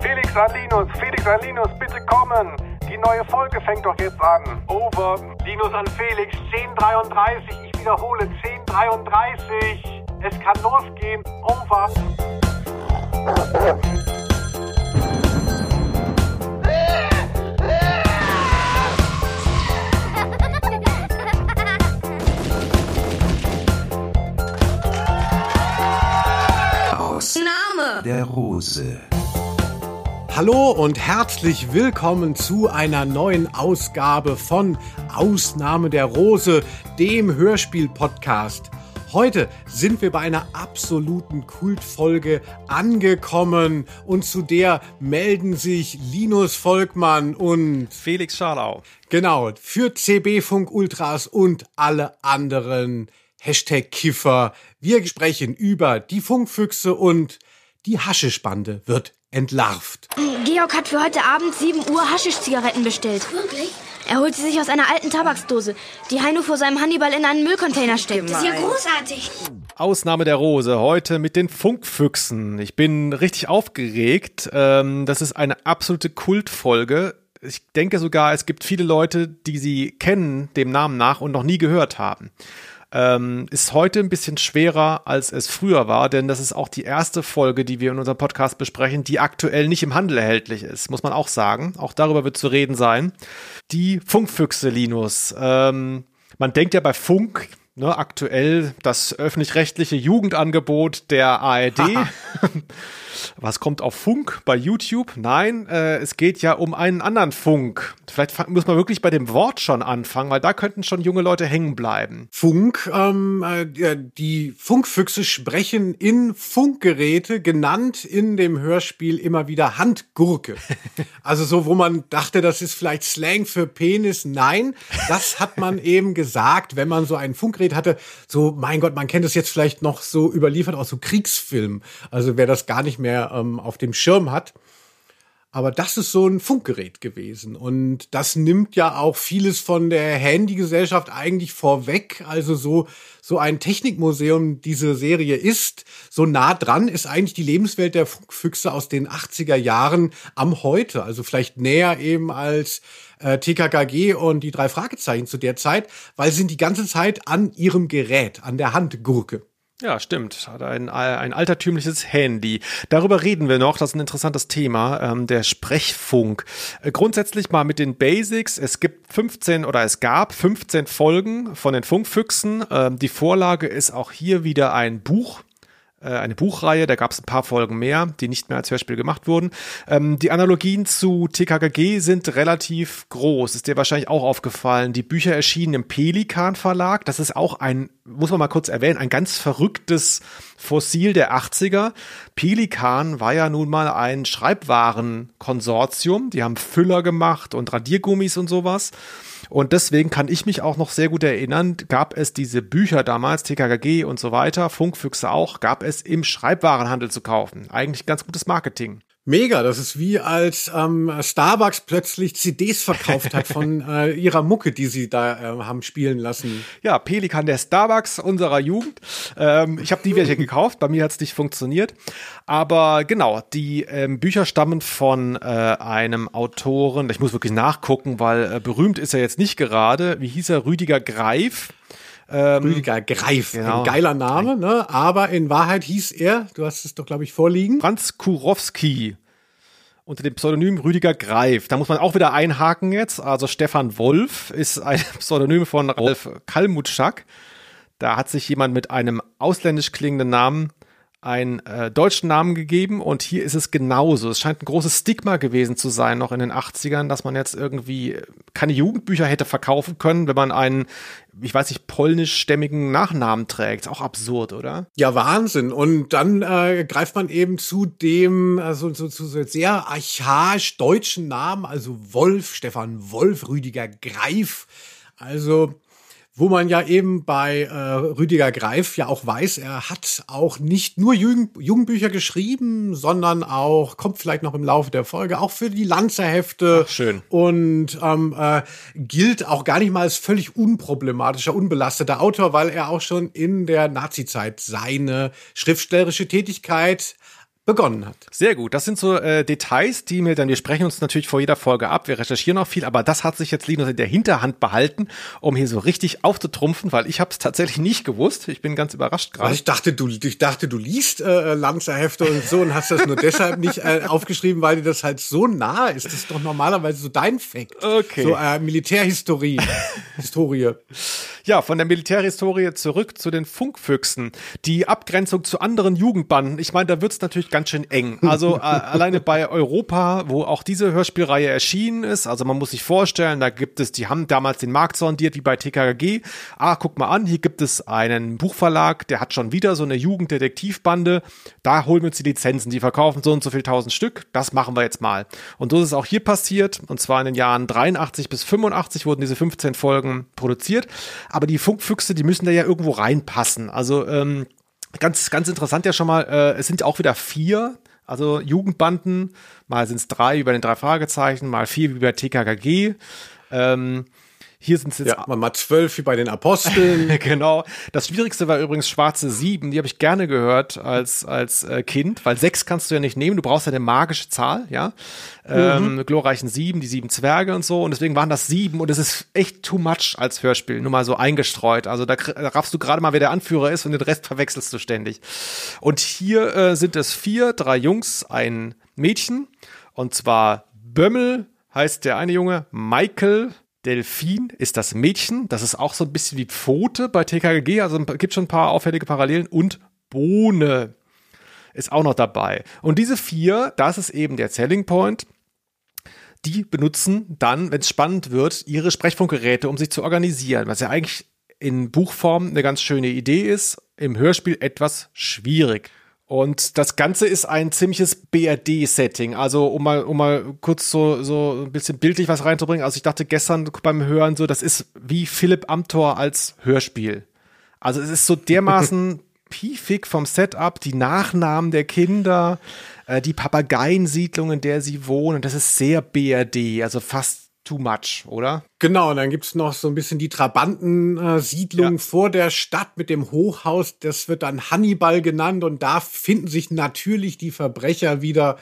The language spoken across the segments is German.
Felix an Linus, Felix an Linus, bitte kommen. Die neue Folge fängt doch jetzt an. Over. Linus an Felix, 10.33. Ich wiederhole, 10.33. Es kann losgehen. Over. Der Rose. Hallo und herzlich willkommen zu einer neuen Ausgabe von Ausnahme der Rose, dem Hörspiel-Podcast. Heute sind wir bei einer absoluten Kultfolge angekommen und zu der melden sich Linus Volkmann und Felix Scharlau. Genau, für CB Funk Ultras und alle anderen Hashtag Kiffer. Wir sprechen über die Funkfüchse und die Haschischbande wird entlarvt. Georg hat für heute Abend 7 Uhr Haschisch-Zigaretten bestellt. Wirklich? Er holt sie sich aus einer alten Tabaksdose, die Heino vor seinem Hannibal in einen Müllcontainer steckt. Das ist ja großartig. Ausnahme der Rose, heute mit den Funkfüchsen. Ich bin richtig aufgeregt. Ähm, das ist eine absolute Kultfolge. Ich denke sogar, es gibt viele Leute, die sie kennen, dem Namen nach, und noch nie gehört haben. Ähm, ist heute ein bisschen schwerer, als es früher war, denn das ist auch die erste Folge, die wir in unserem Podcast besprechen, die aktuell nicht im Handel erhältlich ist, muss man auch sagen. Auch darüber wird zu reden sein. Die Funkfüchse, Linus. Ähm, man denkt ja bei Funk, ne, aktuell das öffentlich-rechtliche Jugendangebot der ARD. Was kommt auf Funk bei YouTube? Nein, äh, es geht ja um einen anderen Funk. Vielleicht muss man wirklich bei dem Wort schon anfangen, weil da könnten schon junge Leute hängen bleiben. Funk, ähm, äh, die Funkfüchse sprechen in Funkgeräte, genannt in dem Hörspiel immer wieder Handgurke. Also so, wo man dachte, das ist vielleicht Slang für Penis. Nein, das hat man eben gesagt, wenn man so ein Funkgerät hatte. So, mein Gott, man kennt es jetzt vielleicht noch so überliefert aus so Kriegsfilmen. Also wer das gar nicht mehr ähm, auf dem Schirm hat. Aber das ist so ein Funkgerät gewesen. Und das nimmt ja auch vieles von der Handygesellschaft eigentlich vorweg. Also so, so ein Technikmuseum diese Serie ist, so nah dran ist eigentlich die Lebenswelt der Funkfüchse aus den 80er Jahren am heute. Also vielleicht näher eben als äh, TKKG und die drei Fragezeichen zu der Zeit, weil sie sind die ganze Zeit an ihrem Gerät, an der Handgurke. Ja, stimmt. Hat ein, ein altertümliches Handy. Darüber reden wir noch. Das ist ein interessantes Thema, ähm, der Sprechfunk. Äh, grundsätzlich mal mit den Basics. Es gibt 15 oder es gab 15 Folgen von den Funkfüchsen. Ähm, die Vorlage ist auch hier wieder ein Buch äh, eine Buchreihe, da gab es ein paar Folgen mehr, die nicht mehr als Hörspiel gemacht wurden. Ähm, die Analogien zu TKKG sind relativ groß, ist dir wahrscheinlich auch aufgefallen. Die Bücher erschienen im Pelikan Verlag, das ist auch ein, muss man mal kurz erwähnen, ein ganz verrücktes Fossil der 80er. Pelikan war ja nun mal ein Schreibwarenkonsortium, die haben Füller gemacht und Radiergummis und sowas. Und deswegen kann ich mich auch noch sehr gut erinnern, gab es diese Bücher damals, TKKG und so weiter, Funkfüchse auch, gab es im Schreibwarenhandel zu kaufen. Eigentlich ganz gutes Marketing. Mega, das ist wie als ähm, Starbucks plötzlich CDs verkauft hat von äh, ihrer Mucke, die sie da äh, haben spielen lassen. Ja, Pelikan, der Starbucks unserer Jugend. Ähm, ich habe die welche gekauft, bei mir hat's nicht funktioniert. Aber genau, die ähm, Bücher stammen von äh, einem Autoren, ich muss wirklich nachgucken, weil äh, berühmt ist er jetzt nicht gerade. Wie hieß er? Rüdiger Greif. Ähm, Rüdiger Greif, genau. ein geiler Name, ne? aber in Wahrheit hieß er, du hast es doch, glaube ich, vorliegen. Franz Kurowski unter dem Pseudonym Rüdiger Greif. Da muss man auch wieder einhaken jetzt. Also Stefan Wolf ist ein Pseudonym von Ralf Kalmutschak. Da hat sich jemand mit einem ausländisch klingenden Namen einen äh, deutschen Namen gegeben und hier ist es genauso. Es scheint ein großes Stigma gewesen zu sein, noch in den 80ern, dass man jetzt irgendwie keine Jugendbücher hätte verkaufen können, wenn man einen, ich weiß nicht, polnischstämmigen Nachnamen trägt. Auch absurd, oder? Ja, Wahnsinn. Und dann äh, greift man eben zu dem, also zu, zu so sehr archaisch deutschen Namen, also Wolf, Stefan Wolf, Rüdiger Greif. Also wo man ja eben bei äh, Rüdiger Greif ja auch weiß, er hat auch nicht nur Jugend Jugendbücher geschrieben, sondern auch, kommt vielleicht noch im Laufe der Folge, auch für die Lanzerhefte. Ach, schön. Und ähm, äh, gilt auch gar nicht mal als völlig unproblematischer, unbelasteter Autor, weil er auch schon in der Nazizeit seine schriftstellerische Tätigkeit begonnen hat. Sehr gut. Das sind so äh, Details, die mir dann, wir sprechen uns natürlich vor jeder Folge ab, wir recherchieren auch viel, aber das hat sich jetzt Linus in der Hinterhand behalten, um hier so richtig aufzutrumpfen, weil ich habe es tatsächlich nicht gewusst. Ich bin ganz überrascht gerade. Ich dachte, du, ich dachte, du liest äh, Lanzerhefte und so und hast das nur deshalb nicht äh, aufgeschrieben, weil dir das halt so nah ist. Das ist doch normalerweise so dein Fakt. Okay. So äh, Militärhistorie. Historie. Ja, von der Militärhistorie zurück zu den Funkfüchsen. Die Abgrenzung zu anderen Jugendbanden. Ich meine, da wird's natürlich ganz schön eng. Also äh, alleine bei Europa, wo auch diese Hörspielreihe erschienen ist, also man muss sich vorstellen, da gibt es, die haben damals den Markt sondiert wie bei TKG. Ah, guck mal an, hier gibt es einen Buchverlag, der hat schon wieder so eine Jugenddetektivbande. Da holen wir uns die Lizenzen, die verkaufen so und so viel tausend Stück. Das machen wir jetzt mal. Und so ist es auch hier passiert. Und zwar in den Jahren 83 bis 85 wurden diese 15 Folgen produziert aber die Funkfüchse, die müssen da ja irgendwo reinpassen. Also ähm, ganz, ganz interessant ja schon mal, äh, es sind auch wieder vier, also Jugendbanden, mal sind es drei über den drei Fragezeichen, mal vier wie bei TKKG. Ähm, hier sind es jetzt. Ja, mal zwölf wie bei den Aposteln. genau. Das Schwierigste war übrigens Schwarze Sieben. Die habe ich gerne gehört als, als äh, Kind, weil sechs kannst du ja nicht nehmen. Du brauchst ja eine magische Zahl, ja. Ähm, mhm. glorreichen Sieben, die sieben Zwerge und so. Und deswegen waren das sieben. Und es ist echt too much als Hörspiel. Nur mal so eingestreut. Also da raffst du gerade mal, wer der Anführer ist und den Rest verwechselst du ständig. Und hier äh, sind es vier, drei Jungs, ein Mädchen. Und zwar Bömmel heißt der eine Junge, Michael, Delfin ist das Mädchen. Das ist auch so ein bisschen wie Pfote bei TKG. Also gibt schon ein paar auffällige Parallelen. Und Bohne ist auch noch dabei. Und diese vier, das ist eben der Selling Point. Die benutzen dann, wenn es spannend wird, ihre Sprechfunkgeräte, um sich zu organisieren. Was ja eigentlich in Buchform eine ganz schöne Idee ist, im Hörspiel etwas schwierig. Und das Ganze ist ein ziemliches BRD-Setting. Also, um mal, um mal kurz so, so ein bisschen bildlich was reinzubringen. Also, ich dachte gestern beim Hören so, das ist wie Philipp Amthor als Hörspiel. Also, es ist so dermaßen piefig vom Setup, die Nachnamen der Kinder, äh, die Papageiensiedlung, in der sie wohnen. Das ist sehr BRD, also fast too much, oder? Genau, und dann gibt's noch so ein bisschen die Trabantensiedlung ja. vor der Stadt mit dem Hochhaus. Das wird dann Hannibal genannt und da finden sich natürlich die Verbrecher wieder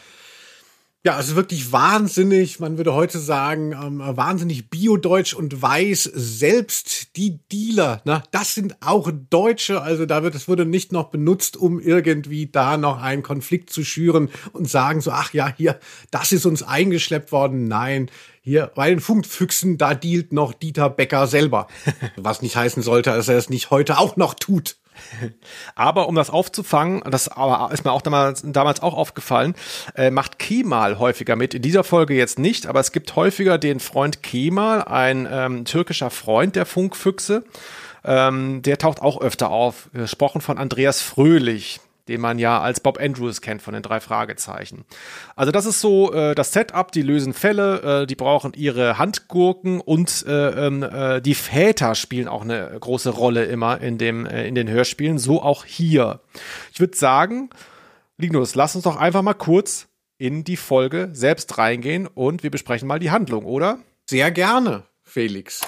ja, es ist wirklich wahnsinnig, man würde heute sagen, ähm, wahnsinnig biodeutsch und weiß. Selbst die Dealer, ne, das sind auch Deutsche. Also da wird, es wurde nicht noch benutzt, um irgendwie da noch einen Konflikt zu schüren und sagen so, ach ja, hier, das ist uns eingeschleppt worden. Nein, hier bei den Funkfüchsen, da dealt noch Dieter Becker selber. Was nicht heißen sollte, dass er es nicht heute auch noch tut. Aber um das aufzufangen, das ist mir auch damals, damals auch aufgefallen, äh, macht Kemal häufiger mit. In dieser Folge jetzt nicht, aber es gibt häufiger den Freund Kemal, ein ähm, türkischer Freund der Funkfüchse. Ähm, der taucht auch öfter auf, gesprochen von Andreas Fröhlich den man ja als Bob Andrews kennt von den drei Fragezeichen. Also das ist so äh, das Setup, die lösen Fälle, äh, die brauchen ihre Handgurken und äh, ähm, äh, die Väter spielen auch eine große Rolle immer in, dem, äh, in den Hörspielen, so auch hier. Ich würde sagen, Linus, lass uns doch einfach mal kurz in die Folge selbst reingehen und wir besprechen mal die Handlung, oder? Sehr gerne, Felix.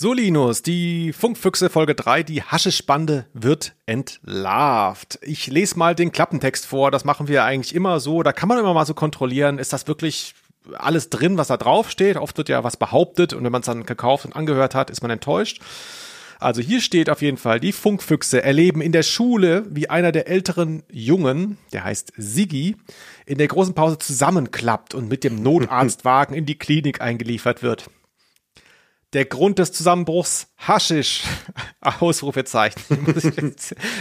So, Linus, die Funkfüchse Folge 3, die Haschespande wird entlarvt. Ich lese mal den Klappentext vor, das machen wir eigentlich immer so. Da kann man immer mal so kontrollieren, ist das wirklich alles drin, was da drauf steht? Oft wird ja was behauptet und wenn man es dann gekauft und angehört hat, ist man enttäuscht. Also hier steht auf jeden Fall, die Funkfüchse erleben in der Schule, wie einer der älteren Jungen, der heißt Siggi, in der großen Pause zusammenklappt und mit dem Notarztwagen in die Klinik eingeliefert wird der Grund des Zusammenbruchs Haschisch. Ausrufezeichen.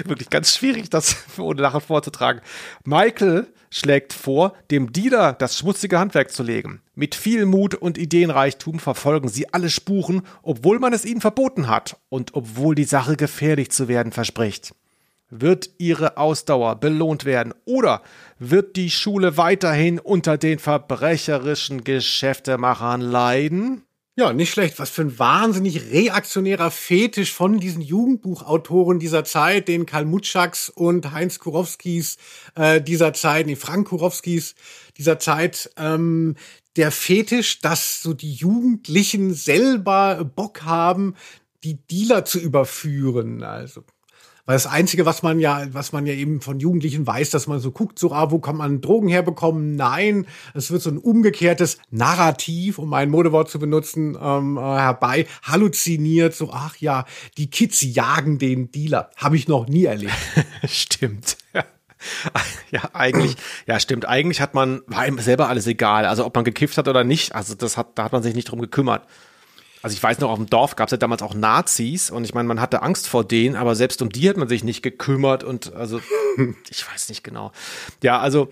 Wirklich ganz schwierig, das ohne Lachen vorzutragen. Michael schlägt vor, dem Dealer das schmutzige Handwerk zu legen. Mit viel Mut und Ideenreichtum verfolgen sie alle Spuren, obwohl man es ihnen verboten hat und obwohl die Sache gefährlich zu werden verspricht. Wird ihre Ausdauer belohnt werden oder wird die Schule weiterhin unter den verbrecherischen Geschäftemachern leiden? Ja, nicht schlecht. Was für ein wahnsinnig reaktionärer Fetisch von diesen Jugendbuchautoren dieser Zeit, den Karl Mutschaks und Heinz Kurowskis äh, dieser Zeit, nee, Frank Kurowskis dieser Zeit, ähm, der Fetisch, dass so die Jugendlichen selber Bock haben, die Dealer zu überführen. Also weil das Einzige, was man ja, was man ja eben von Jugendlichen weiß, dass man so guckt, so, ah, wo kann man Drogen herbekommen? Nein, es wird so ein umgekehrtes Narrativ, um ein Modewort zu benutzen, ähm, äh, herbei halluziniert. So, ach ja, die Kids jagen den Dealer. Habe ich noch nie erlebt. Stimmt. Ja, eigentlich, ja, stimmt. Eigentlich hat man, war ihm selber alles egal. Also, ob man gekifft hat oder nicht, also, das hat, da hat man sich nicht drum gekümmert. Also ich weiß noch, auf dem Dorf gab es ja damals auch Nazis und ich meine, man hatte Angst vor denen, aber selbst um die hat man sich nicht gekümmert und also ich weiß nicht genau. Ja, also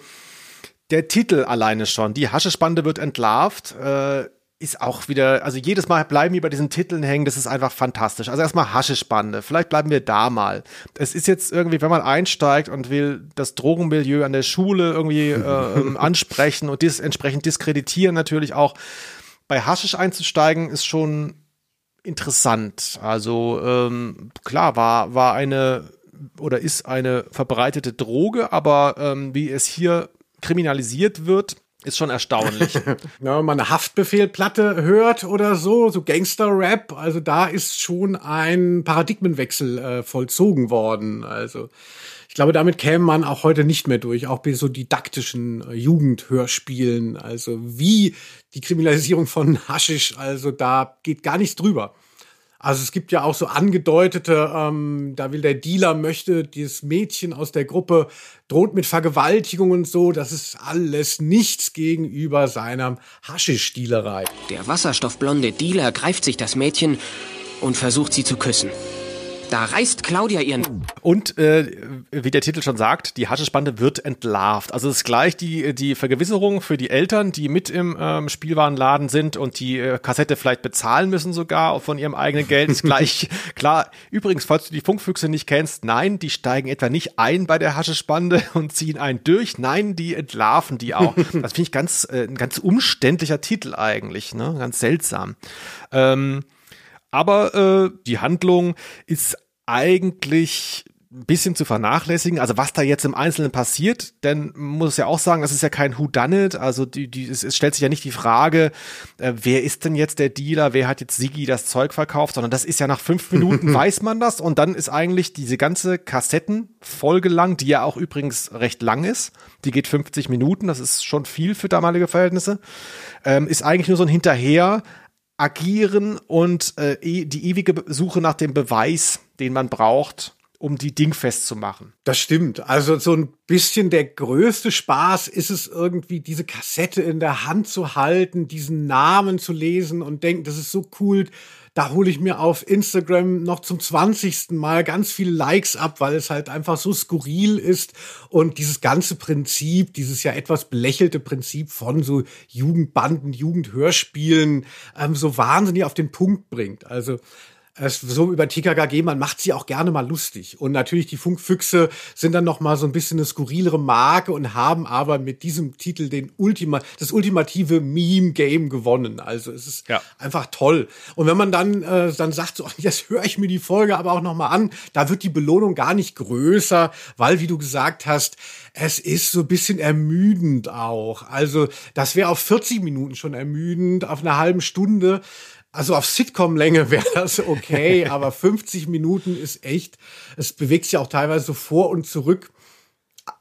der Titel alleine schon, die Haschespande wird entlarvt, äh, ist auch wieder, also jedes Mal bleiben wir bei diesen Titeln hängen, das ist einfach fantastisch. Also erstmal Haschespande, vielleicht bleiben wir da mal. Es ist jetzt irgendwie, wenn man einsteigt und will das Drogenmilieu an der Schule irgendwie äh, ähm, ansprechen und das entsprechend diskreditieren natürlich auch, bei Haschisch einzusteigen ist schon interessant. Also ähm, klar, war, war eine oder ist eine verbreitete Droge, aber ähm, wie es hier kriminalisiert wird, ist schon erstaunlich. ja, wenn man eine Haftbefehlplatte hört oder so, so Gangster-Rap, also da ist schon ein Paradigmenwechsel äh, vollzogen worden. Also ich glaube, damit käme man auch heute nicht mehr durch, auch bei so didaktischen äh, Jugendhörspielen. Also wie die Kriminalisierung von Haschisch, also da geht gar nichts drüber. Also es gibt ja auch so angedeutete, ähm, da will der Dealer möchte dieses Mädchen aus der Gruppe droht mit Vergewaltigung und so. Das ist alles nichts gegenüber seiner Haschisch-Dealerei. Der wasserstoffblonde Dealer greift sich das Mädchen und versucht sie zu küssen. Da reißt Claudia ihren. Und äh, wie der Titel schon sagt, die Haschespande wird entlarvt. Also es ist gleich die, die Vergewisserung für die Eltern, die mit im ähm, Spielwarenladen sind und die äh, Kassette vielleicht bezahlen müssen sogar von ihrem eigenen Geld. Ist gleich klar. Übrigens, falls du die Funkfüchse nicht kennst, nein, die steigen etwa nicht ein bei der Haschespande und ziehen einen durch. Nein, die entlarven die auch. Das finde ich ganz, äh, ein ganz umständlicher Titel eigentlich, ne? Ganz seltsam. Ähm, aber äh, die Handlung ist eigentlich ein bisschen zu vernachlässigen. Also was da jetzt im Einzelnen passiert, denn muss ja auch sagen, das ist ja kein Who Done It. Also die, die, es, es stellt sich ja nicht die Frage, äh, wer ist denn jetzt der Dealer, wer hat jetzt Sigi das Zeug verkauft, sondern das ist ja nach fünf Minuten weiß man das. Und dann ist eigentlich diese ganze Kassettenfolge lang, die ja auch übrigens recht lang ist, die geht 50 Minuten, das ist schon viel für damalige Verhältnisse, ähm, ist eigentlich nur so ein Hinterher agieren und äh, e, die ewige Suche nach dem Beweis, den man braucht, um die Ding festzumachen. Das stimmt. Also so ein bisschen der größte Spaß ist es irgendwie, diese Kassette in der Hand zu halten, diesen Namen zu lesen und denken, das ist so cool da hole ich mir auf Instagram noch zum zwanzigsten Mal ganz viele Likes ab, weil es halt einfach so skurril ist und dieses ganze Prinzip, dieses ja etwas belächelte Prinzip von so Jugendbanden, Jugendhörspielen ähm, so wahnsinnig auf den Punkt bringt. Also so über TKKG, man macht sie auch gerne mal lustig. Und natürlich die Funkfüchse sind dann noch mal so ein bisschen eine skurrilere Marke und haben aber mit diesem Titel den Ultima, das ultimative Meme-Game gewonnen. Also es ist ja. einfach toll. Und wenn man dann, äh, dann sagt, so, jetzt höre ich mir die Folge aber auch noch mal an, da wird die Belohnung gar nicht größer, weil, wie du gesagt hast, es ist so ein bisschen ermüdend auch. Also das wäre auf 40 Minuten schon ermüdend, auf einer halben Stunde also auf Sitcom-Länge wäre das okay, aber 50 Minuten ist echt, es bewegt sich auch teilweise so vor und zurück.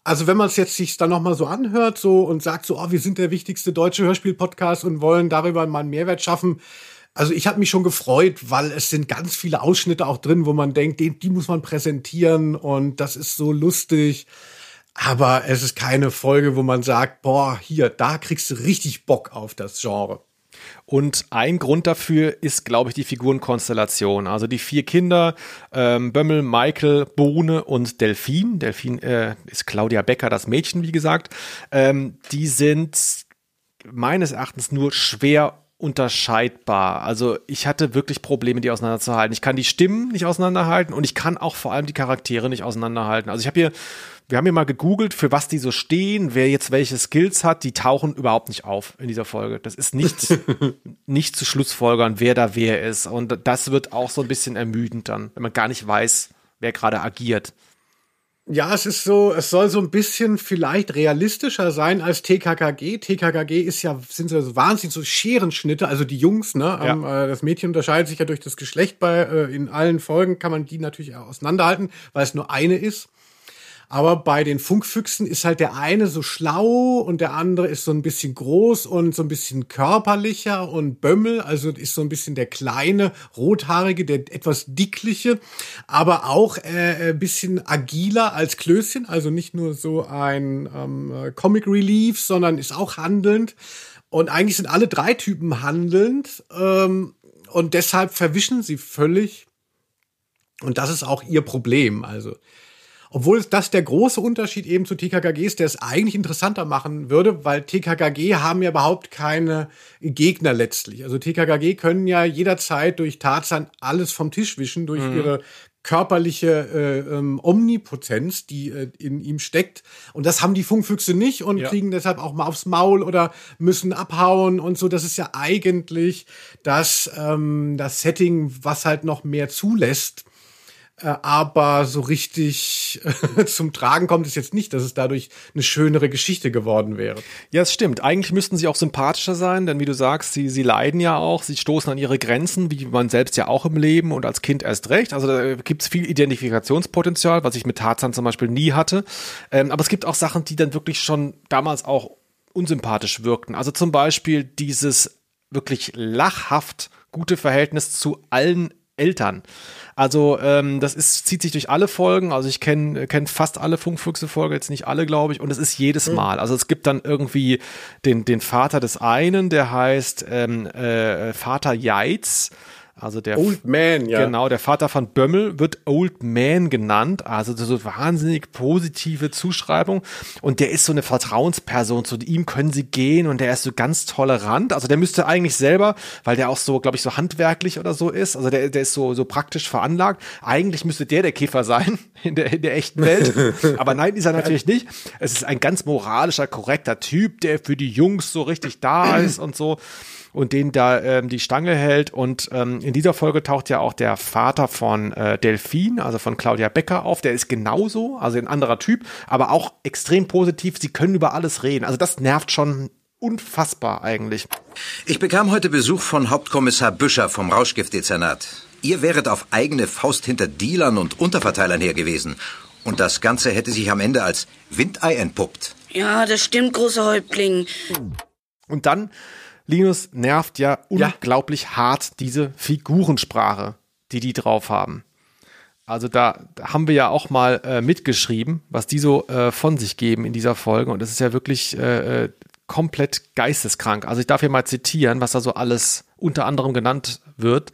Also wenn man es jetzt sich dann nochmal so anhört so und sagt so, oh, wir sind der wichtigste deutsche Hörspiel-Podcast und wollen darüber mal einen Mehrwert schaffen. Also ich habe mich schon gefreut, weil es sind ganz viele Ausschnitte auch drin, wo man denkt, die, die muss man präsentieren und das ist so lustig. Aber es ist keine Folge, wo man sagt, boah, hier, da kriegst du richtig Bock auf das Genre. Und ein Grund dafür ist, glaube ich, die Figurenkonstellation. Also die vier Kinder, ähm, Bömmel, Michael, Bohne und Delfin. Delfin äh, ist Claudia Becker, das Mädchen, wie gesagt. Ähm, die sind meines Erachtens nur schwer unterscheidbar. Also ich hatte wirklich Probleme, die auseinanderzuhalten. Ich kann die Stimmen nicht auseinanderhalten und ich kann auch vor allem die Charaktere nicht auseinanderhalten. Also ich habe hier wir haben hier mal gegoogelt, für was die so stehen, wer jetzt welche Skills hat, die tauchen überhaupt nicht auf in dieser Folge. Das ist nicht, nicht zu Schlussfolgern, wer da wer ist. Und das wird auch so ein bisschen ermüdend dann, wenn man gar nicht weiß, wer gerade agiert. Ja, es ist so, es soll so ein bisschen vielleicht realistischer sein als TKKG. TKKG ist ja, sind so wahnsinnig so Scherenschnitte, also die Jungs, ne? Ja. Ähm, äh, das Mädchen unterscheidet sich ja durch das Geschlecht bei, äh, in allen Folgen kann man die natürlich auseinanderhalten, weil es nur eine ist. Aber bei den Funkfüchsen ist halt der eine so schlau und der andere ist so ein bisschen groß und so ein bisschen körperlicher und Bömmel, also ist so ein bisschen der kleine, rothaarige, der etwas dickliche, aber auch äh, ein bisschen agiler als Klößchen, also nicht nur so ein ähm, Comic Relief, sondern ist auch handelnd. Und eigentlich sind alle drei Typen handelnd ähm, und deshalb verwischen sie völlig. Und das ist auch ihr Problem. Also obwohl das der große Unterschied eben zu TKKG ist, der es eigentlich interessanter machen würde, weil TKKG haben ja überhaupt keine Gegner letztlich. Also TKKG können ja jederzeit durch Tarzan alles vom Tisch wischen, durch mhm. ihre körperliche äh, ähm, Omnipotenz, die äh, in ihm steckt. Und das haben die Funkfüchse nicht und ja. kriegen deshalb auch mal aufs Maul oder müssen abhauen und so. Das ist ja eigentlich das, ähm, das Setting, was halt noch mehr zulässt aber so richtig äh, zum Tragen kommt es jetzt nicht, dass es dadurch eine schönere Geschichte geworden wäre. Ja, es stimmt. Eigentlich müssten sie auch sympathischer sein, denn wie du sagst, sie, sie leiden ja auch, sie stoßen an ihre Grenzen, wie man selbst ja auch im Leben und als Kind erst recht. Also da gibt es viel Identifikationspotenzial, was ich mit Tarzan zum Beispiel nie hatte. Ähm, aber es gibt auch Sachen, die dann wirklich schon damals auch unsympathisch wirkten. Also zum Beispiel dieses wirklich lachhaft gute Verhältnis zu allen Eltern. Also ähm, das ist, zieht sich durch alle Folgen. Also ich kenne kenn fast alle Funkfüchse-Folgen, jetzt nicht alle, glaube ich. Und es ist jedes mhm. Mal. Also es gibt dann irgendwie den, den Vater des einen, der heißt ähm, äh, Vater Jeitz. Also der Old Man, ja. Genau, der Vater von Bömmel wird Old Man genannt. Also so wahnsinnig positive Zuschreibung. Und der ist so eine Vertrauensperson. Zu ihm können sie gehen und der ist so ganz tolerant. Also der müsste eigentlich selber, weil der auch so, glaube ich, so handwerklich oder so ist. Also der, der ist so, so praktisch veranlagt. Eigentlich müsste der der Käfer sein in der, in der echten Welt. Aber nein, ist er natürlich nicht. Es ist ein ganz moralischer, korrekter Typ, der für die Jungs so richtig da ist und so und den da ähm, die Stange hält. Und ähm, in dieser Folge taucht ja auch der Vater von äh, Delphine, also von Claudia Becker, auf. Der ist genauso, also ein anderer Typ, aber auch extrem positiv. Sie können über alles reden. Also das nervt schon unfassbar eigentlich. Ich bekam heute Besuch von Hauptkommissar Büscher vom Rauschgiftdezernat. Ihr wäret auf eigene Faust hinter Dealern und Unterverteilern her gewesen. Und das Ganze hätte sich am Ende als Windei entpuppt. Ja, das stimmt, großer Häuptling. Und dann Linus nervt ja unglaublich ja. hart diese Figurensprache, die die drauf haben. Also da, haben wir ja auch mal äh, mitgeschrieben, was die so äh, von sich geben in dieser Folge. Und das ist ja wirklich äh, äh, komplett geisteskrank. Also ich darf hier mal zitieren, was da so alles unter anderem genannt wird.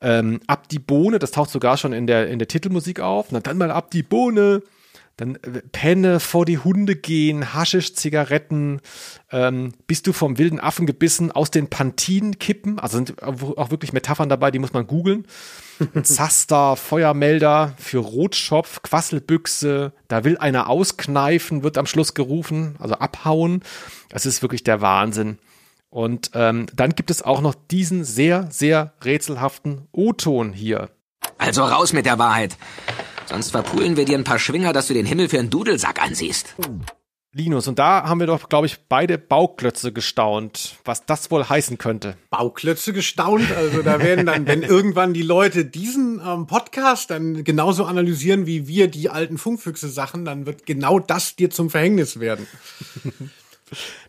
Ähm, ab die Bohne, das taucht sogar schon in der, in der Titelmusik auf. Na dann mal ab die Bohne dann äh, Penne vor die Hunde gehen, Haschisch, Zigaretten, ähm, bist du vom wilden Affen gebissen, aus den Pantinen kippen, also sind auch wirklich Metaphern dabei, die muss man googeln. Zaster, Feuermelder für Rotschopf, Quasselbüchse, da will einer auskneifen, wird am Schluss gerufen, also abhauen. Das ist wirklich der Wahnsinn. Und ähm, dann gibt es auch noch diesen sehr, sehr rätselhaften O-Ton hier. Also raus mit der Wahrheit. Sonst verpulen wir dir ein paar Schwinger, dass du den Himmel für einen Dudelsack ansiehst. Linus, und da haben wir doch, glaube ich, beide Bauklötze gestaunt, was das wohl heißen könnte. Bauklötze gestaunt? Also da werden dann, wenn irgendwann die Leute diesen ähm, Podcast dann genauso analysieren wie wir die alten Funkfüchse-Sachen, dann wird genau das dir zum Verhängnis werden.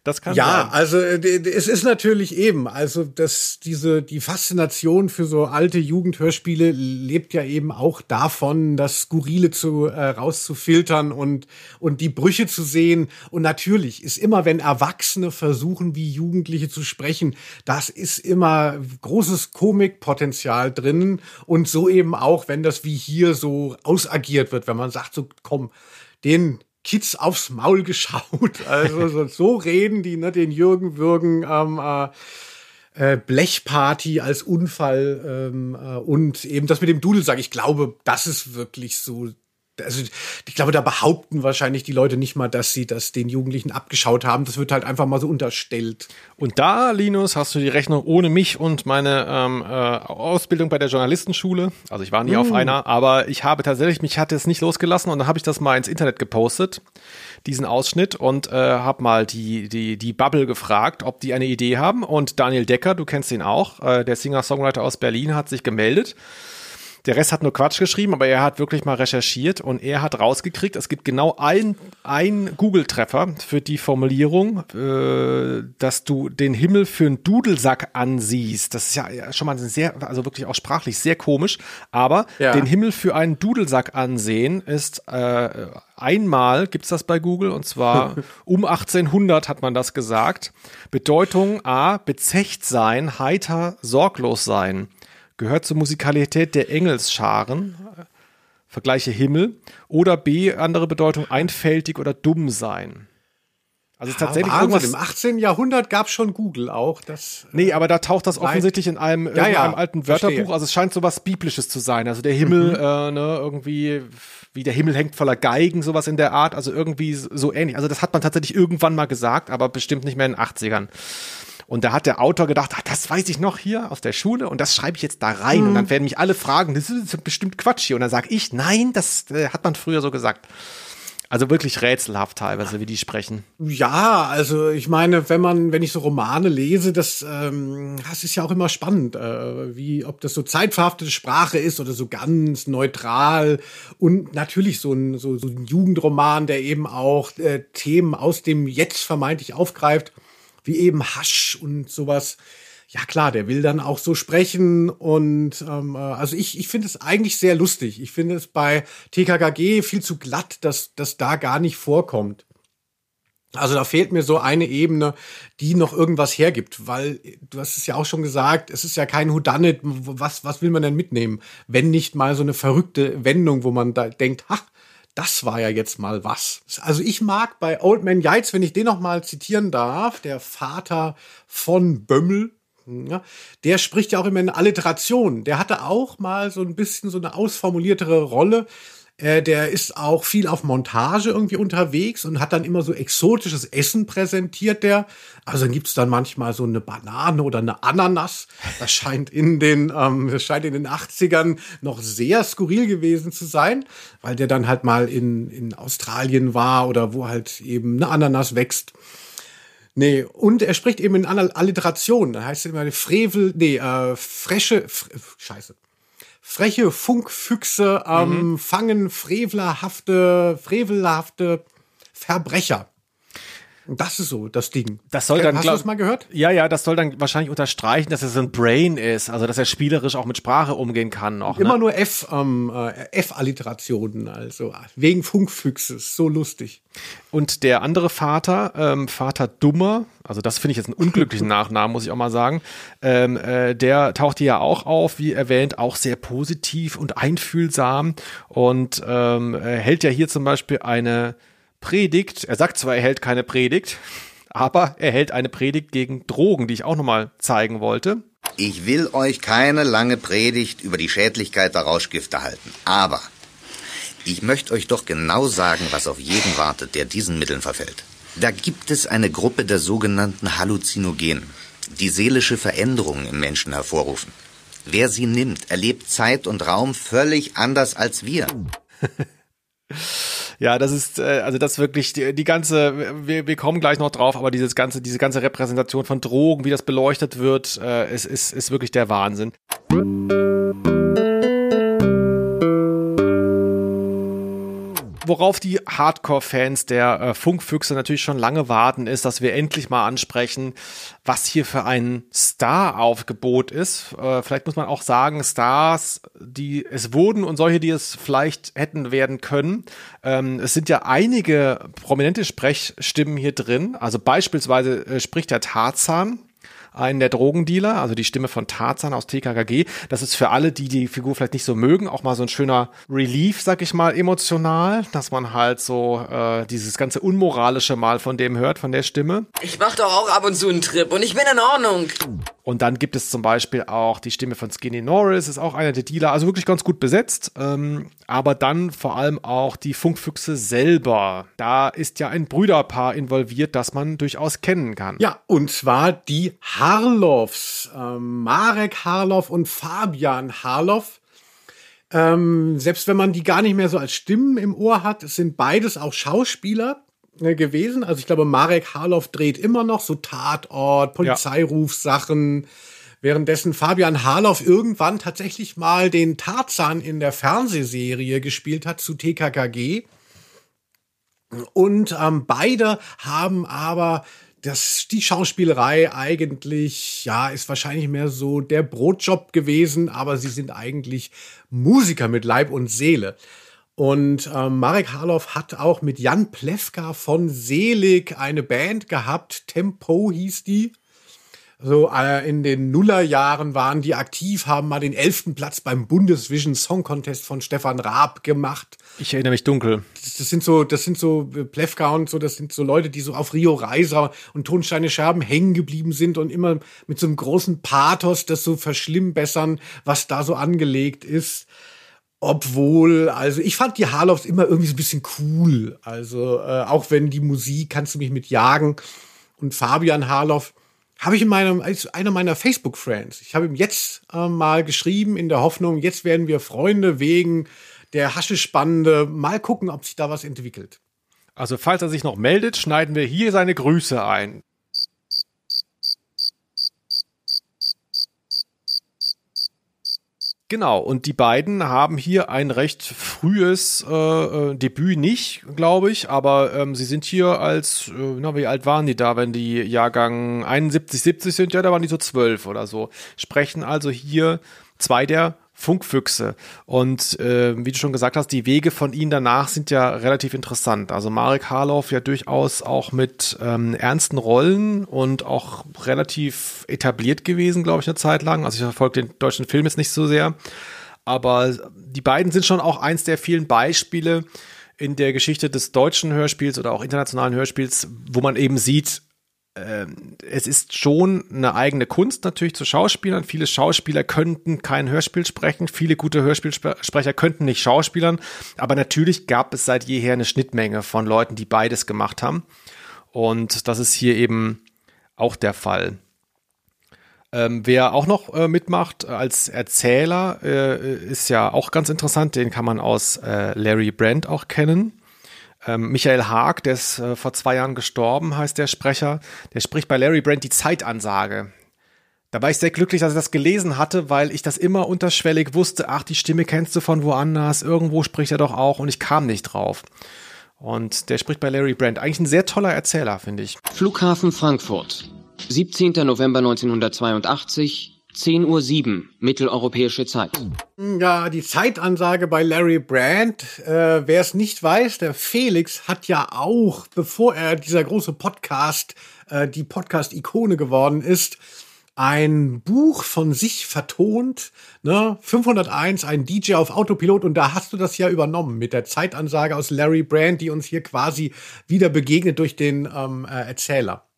Das kann ja, sein. also äh, es ist natürlich eben, also dass diese die Faszination für so alte Jugendhörspiele lebt ja eben auch davon, das Skurrile zu äh, rauszufiltern und und die Brüche zu sehen. Und natürlich ist immer, wenn Erwachsene versuchen, wie Jugendliche zu sprechen, das ist immer großes Komikpotenzial drin und so eben auch, wenn das wie hier so ausagiert wird, wenn man sagt, so komm, den Kids aufs Maul geschaut. Also so, so reden die, ne, den Jürgen Würgen ähm, äh, Blechparty als Unfall ähm, äh, und eben das mit dem Dudelsack. Ich glaube, das ist wirklich so also ich glaube, da behaupten wahrscheinlich die Leute nicht mal, dass sie das den Jugendlichen abgeschaut haben. Das wird halt einfach mal so unterstellt. Und da, Linus, hast du die Rechnung ohne mich und meine ähm, äh, Ausbildung bei der Journalistenschule. Also ich war nie mm. auf einer, aber ich habe tatsächlich, mich hatte es nicht losgelassen und dann habe ich das mal ins Internet gepostet diesen Ausschnitt und äh, habe mal die, die, die Bubble gefragt, ob die eine Idee haben. Und Daniel Decker, du kennst ihn auch, äh, der Singer-Songwriter aus Berlin, hat sich gemeldet. Der Rest hat nur Quatsch geschrieben, aber er hat wirklich mal recherchiert und er hat rausgekriegt, es gibt genau ein, ein Google-Treffer für die Formulierung, äh, dass du den Himmel für einen Dudelsack ansiehst. Das ist ja schon mal sehr, also wirklich auch sprachlich sehr komisch, aber ja. den Himmel für einen Dudelsack ansehen ist äh, einmal gibt's das bei Google und zwar um 1800 hat man das gesagt. Bedeutung A, bezecht sein, heiter, sorglos sein gehört zur Musikalität der Engelsscharen, vergleiche Himmel, oder B, andere Bedeutung, einfältig oder dumm sein. Also ja, tatsächlich Wahnsinn. irgendwas. Im 18. Jahrhundert gab es schon Google auch. Das, nee, aber da taucht das offensichtlich in einem, ja, ja, einem alten Wörterbuch. Verstehe. Also es scheint so was Biblisches zu sein. Also der Himmel, mhm. äh, ne, irgendwie, wie der Himmel hängt voller Geigen, sowas in der Art. Also irgendwie so ähnlich. Also das hat man tatsächlich irgendwann mal gesagt, aber bestimmt nicht mehr in den 80ern. Und da hat der Autor gedacht, ach, das weiß ich noch hier aus der Schule und das schreibe ich jetzt da rein. Mhm. Und dann werden mich alle fragen, das ist bestimmt Quatsch hier. Und dann sage ich, nein, das äh, hat man früher so gesagt. Also wirklich rätselhaft teilweise, wie die sprechen. Ja, also ich meine, wenn man, wenn ich so Romane lese, das, ähm, das ist ja auch immer spannend, äh, wie ob das so zeitverhaftete Sprache ist oder so ganz neutral und natürlich so ein, so, so ein Jugendroman, der eben auch äh, Themen aus dem Jetzt vermeintlich aufgreift wie eben Hasch und sowas. Ja klar, der will dann auch so sprechen und ähm, äh, also ich, ich finde es eigentlich sehr lustig. Ich finde es bei TKKG viel zu glatt, dass das da gar nicht vorkommt. Also da fehlt mir so eine Ebene, die noch irgendwas hergibt, weil du hast es ja auch schon gesagt, es ist ja kein Whodunit, was, was will man denn mitnehmen, wenn nicht mal so eine verrückte Wendung, wo man da denkt, ach, das war ja jetzt mal was. Also ich mag bei Old Man Yates, wenn ich den noch mal zitieren darf, der Vater von Bömmel, ja, der spricht ja auch immer in Alliteration. Der hatte auch mal so ein bisschen so eine ausformuliertere Rolle. Äh, der ist auch viel auf Montage irgendwie unterwegs und hat dann immer so exotisches Essen präsentiert, der. Also dann gibt's dann manchmal so eine Banane oder eine Ananas. Das scheint in den, ähm, das scheint in den 80ern noch sehr skurril gewesen zu sein, weil der dann halt mal in, in Australien war oder wo halt eben eine Ananas wächst. Nee, und er spricht eben in Alliteration. Da heißt es immer Frevel, nee, äh, fresche, fr scheiße freche Funkfüchse ähm, mhm. fangen frevelerhafte, frevelhafte Verbrecher. Das ist so das Ding. Das soll dann, Hast du das mal gehört? Ja, ja, das soll dann wahrscheinlich unterstreichen, dass er so ein Brain ist, also dass er spielerisch auch mit Sprache umgehen kann. Auch, Immer ne? nur F, ähm, äh, F-Alliterationen, also wegen Funkfüchses, so lustig. Und der andere Vater, ähm, Vater Dummer, also das finde ich jetzt einen unglücklichen Nachnamen, muss ich auch mal sagen, ähm, äh, der taucht hier ja auch auf, wie erwähnt, auch sehr positiv und einfühlsam und ähm, hält ja hier zum Beispiel eine Predigt. Er sagt zwar, er hält keine Predigt, aber er hält eine Predigt gegen Drogen, die ich auch nochmal zeigen wollte. Ich will euch keine lange Predigt über die Schädlichkeit der Rauschgifte halten, aber ich möchte euch doch genau sagen, was auf jeden wartet, der diesen Mitteln verfällt. Da gibt es eine Gruppe der sogenannten Halluzinogenen, die seelische Veränderungen im Menschen hervorrufen. Wer sie nimmt, erlebt Zeit und Raum völlig anders als wir. Ja, das ist äh, also das wirklich die, die ganze. Wir, wir kommen gleich noch drauf, aber dieses ganze diese ganze Repräsentation von Drogen, wie das beleuchtet wird, äh, es ist ist wirklich der Wahnsinn. Worauf die Hardcore-Fans der äh, Funkfüchse natürlich schon lange warten, ist, dass wir endlich mal ansprechen, was hier für ein Star-Aufgebot ist. Äh, vielleicht muss man auch sagen, Stars, die es wurden und solche, die es vielleicht hätten werden können. Ähm, es sind ja einige prominente Sprechstimmen hier drin. Also beispielsweise äh, spricht der Tarzan einen der Drogendealer, also die Stimme von Tarzan aus TKKG. Das ist für alle, die die Figur vielleicht nicht so mögen, auch mal so ein schöner Relief, sag ich mal, emotional, dass man halt so äh, dieses ganze Unmoralische mal von dem hört, von der Stimme. Ich mach doch auch ab und zu einen Trip und ich bin in Ordnung. Und dann gibt es zum Beispiel auch die Stimme von Skinny Norris, ist auch einer der Dealer, also wirklich ganz gut besetzt. Ähm, aber dann vor allem auch die Funkfüchse selber. Da ist ja ein Brüderpaar involviert, das man durchaus kennen kann. Ja, und zwar die Harloffs. Ähm, Marek Harloff und Fabian Harloff. Ähm, selbst wenn man die gar nicht mehr so als Stimmen im Ohr hat, sind beides auch Schauspieler gewesen. Also ich glaube, Marek Harloff dreht immer noch so Tatort, Polizeirufsachen. Ja. Währenddessen Fabian Harloff irgendwann tatsächlich mal den Tarzan in der Fernsehserie gespielt hat zu TKKG. Und ähm, beide haben aber das, die Schauspielerei eigentlich, ja, ist wahrscheinlich mehr so der Brotjob gewesen, aber sie sind eigentlich Musiker mit Leib und Seele. Und ähm, Marek Harloff hat auch mit Jan Plewka von Selig eine Band gehabt. Tempo hieß die. So äh, in den Nullerjahren waren die aktiv, haben mal den elften Platz beim Bundesvision Song Contest von Stefan Raab gemacht. Ich erinnere mich dunkel. Das, das sind so, das sind so äh, Plewka und so, das sind so Leute, die so auf Rio Reiser und Tonsteine Scherben hängen geblieben sind und immer mit so einem großen Pathos das so verschlimmbessern, was da so angelegt ist. Obwohl, also ich fand die Harloffs immer irgendwie so ein bisschen cool. Also äh, auch wenn die Musik kannst du mich mit jagen. Und Fabian Harloff habe ich in meinem als einer meiner Facebook-Friends. Ich habe ihm jetzt äh, mal geschrieben in der Hoffnung, jetzt werden wir Freunde wegen der Haschespannende. Mal gucken, ob sich da was entwickelt. Also falls er sich noch meldet, schneiden wir hier seine Grüße ein. Genau, und die beiden haben hier ein recht frühes äh, äh, Debüt nicht, glaube ich, aber ähm, sie sind hier als, äh, na, wie alt waren die da, wenn die Jahrgang 71, 70 sind? Ja, da waren die so zwölf oder so. Sprechen also hier zwei der Funkfüchse. Und äh, wie du schon gesagt hast, die Wege von ihnen danach sind ja relativ interessant. Also Marek Harloff ja durchaus auch mit ähm, ernsten Rollen und auch relativ etabliert gewesen, glaube ich, eine Zeit lang. Also ich verfolge den deutschen Film jetzt nicht so sehr. Aber die beiden sind schon auch eins der vielen Beispiele in der Geschichte des deutschen Hörspiels oder auch internationalen Hörspiels, wo man eben sieht, es ist schon eine eigene Kunst natürlich zu Schauspielern. Viele Schauspieler könnten kein Hörspiel sprechen, viele gute Hörspielsprecher könnten nicht Schauspielern, aber natürlich gab es seit jeher eine Schnittmenge von Leuten, die beides gemacht haben. Und das ist hier eben auch der Fall. Ähm, wer auch noch äh, mitmacht als Erzähler, äh, ist ja auch ganz interessant. Den kann man aus äh, Larry Brand auch kennen. Ähm, Michael Haag, der ist äh, vor zwei Jahren gestorben, heißt der Sprecher. Der spricht bei Larry Brand die Zeitansage. Da war ich sehr glücklich, dass ich das gelesen hatte, weil ich das immer unterschwellig wusste, ach, die Stimme kennst du von woanders, irgendwo spricht er doch auch und ich kam nicht drauf. Und der spricht bei Larry Brand. Eigentlich ein sehr toller Erzähler, finde ich. Flughafen Frankfurt. 17. November 1982, 10.07 Uhr, mitteleuropäische Zeit. Ja, die Zeitansage bei Larry Brand. Äh, Wer es nicht weiß, der Felix hat ja auch, bevor er dieser große Podcast, äh, die Podcast-Ikone geworden ist, ein Buch von sich vertont, ne, 501, ein DJ auf Autopilot und da hast du das ja übernommen mit der Zeitansage aus Larry Brand, die uns hier quasi wieder begegnet durch den ähm, äh, Erzähler.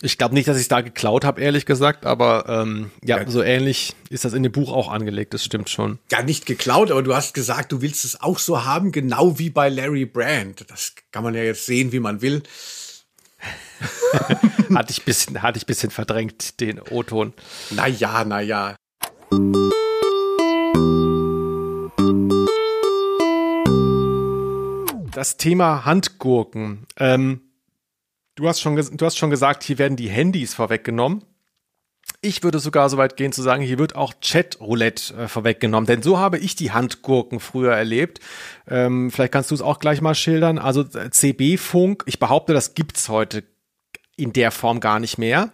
Ich glaube nicht, dass ich es da geklaut habe, ehrlich gesagt, aber ähm, ja, ja, so ähnlich ist das in dem Buch auch angelegt, das stimmt schon. Ja, nicht geklaut, aber du hast gesagt, du willst es auch so haben, genau wie bei Larry Brand. Das kann man ja jetzt sehen, wie man will. hatte ich bisschen, hatte ich bisschen verdrängt, den O-Ton. Naja, naja. Das Thema Handgurken. Ähm, Du hast schon, du hast schon gesagt, hier werden die Handys vorweggenommen. Ich würde sogar so weit gehen zu sagen, hier wird auch Chat-Roulette äh, vorweggenommen, denn so habe ich die Handgurken früher erlebt. Ähm, vielleicht kannst du es auch gleich mal schildern. Also äh, CB-Funk, ich behaupte, das gibt's heute in der Form gar nicht mehr.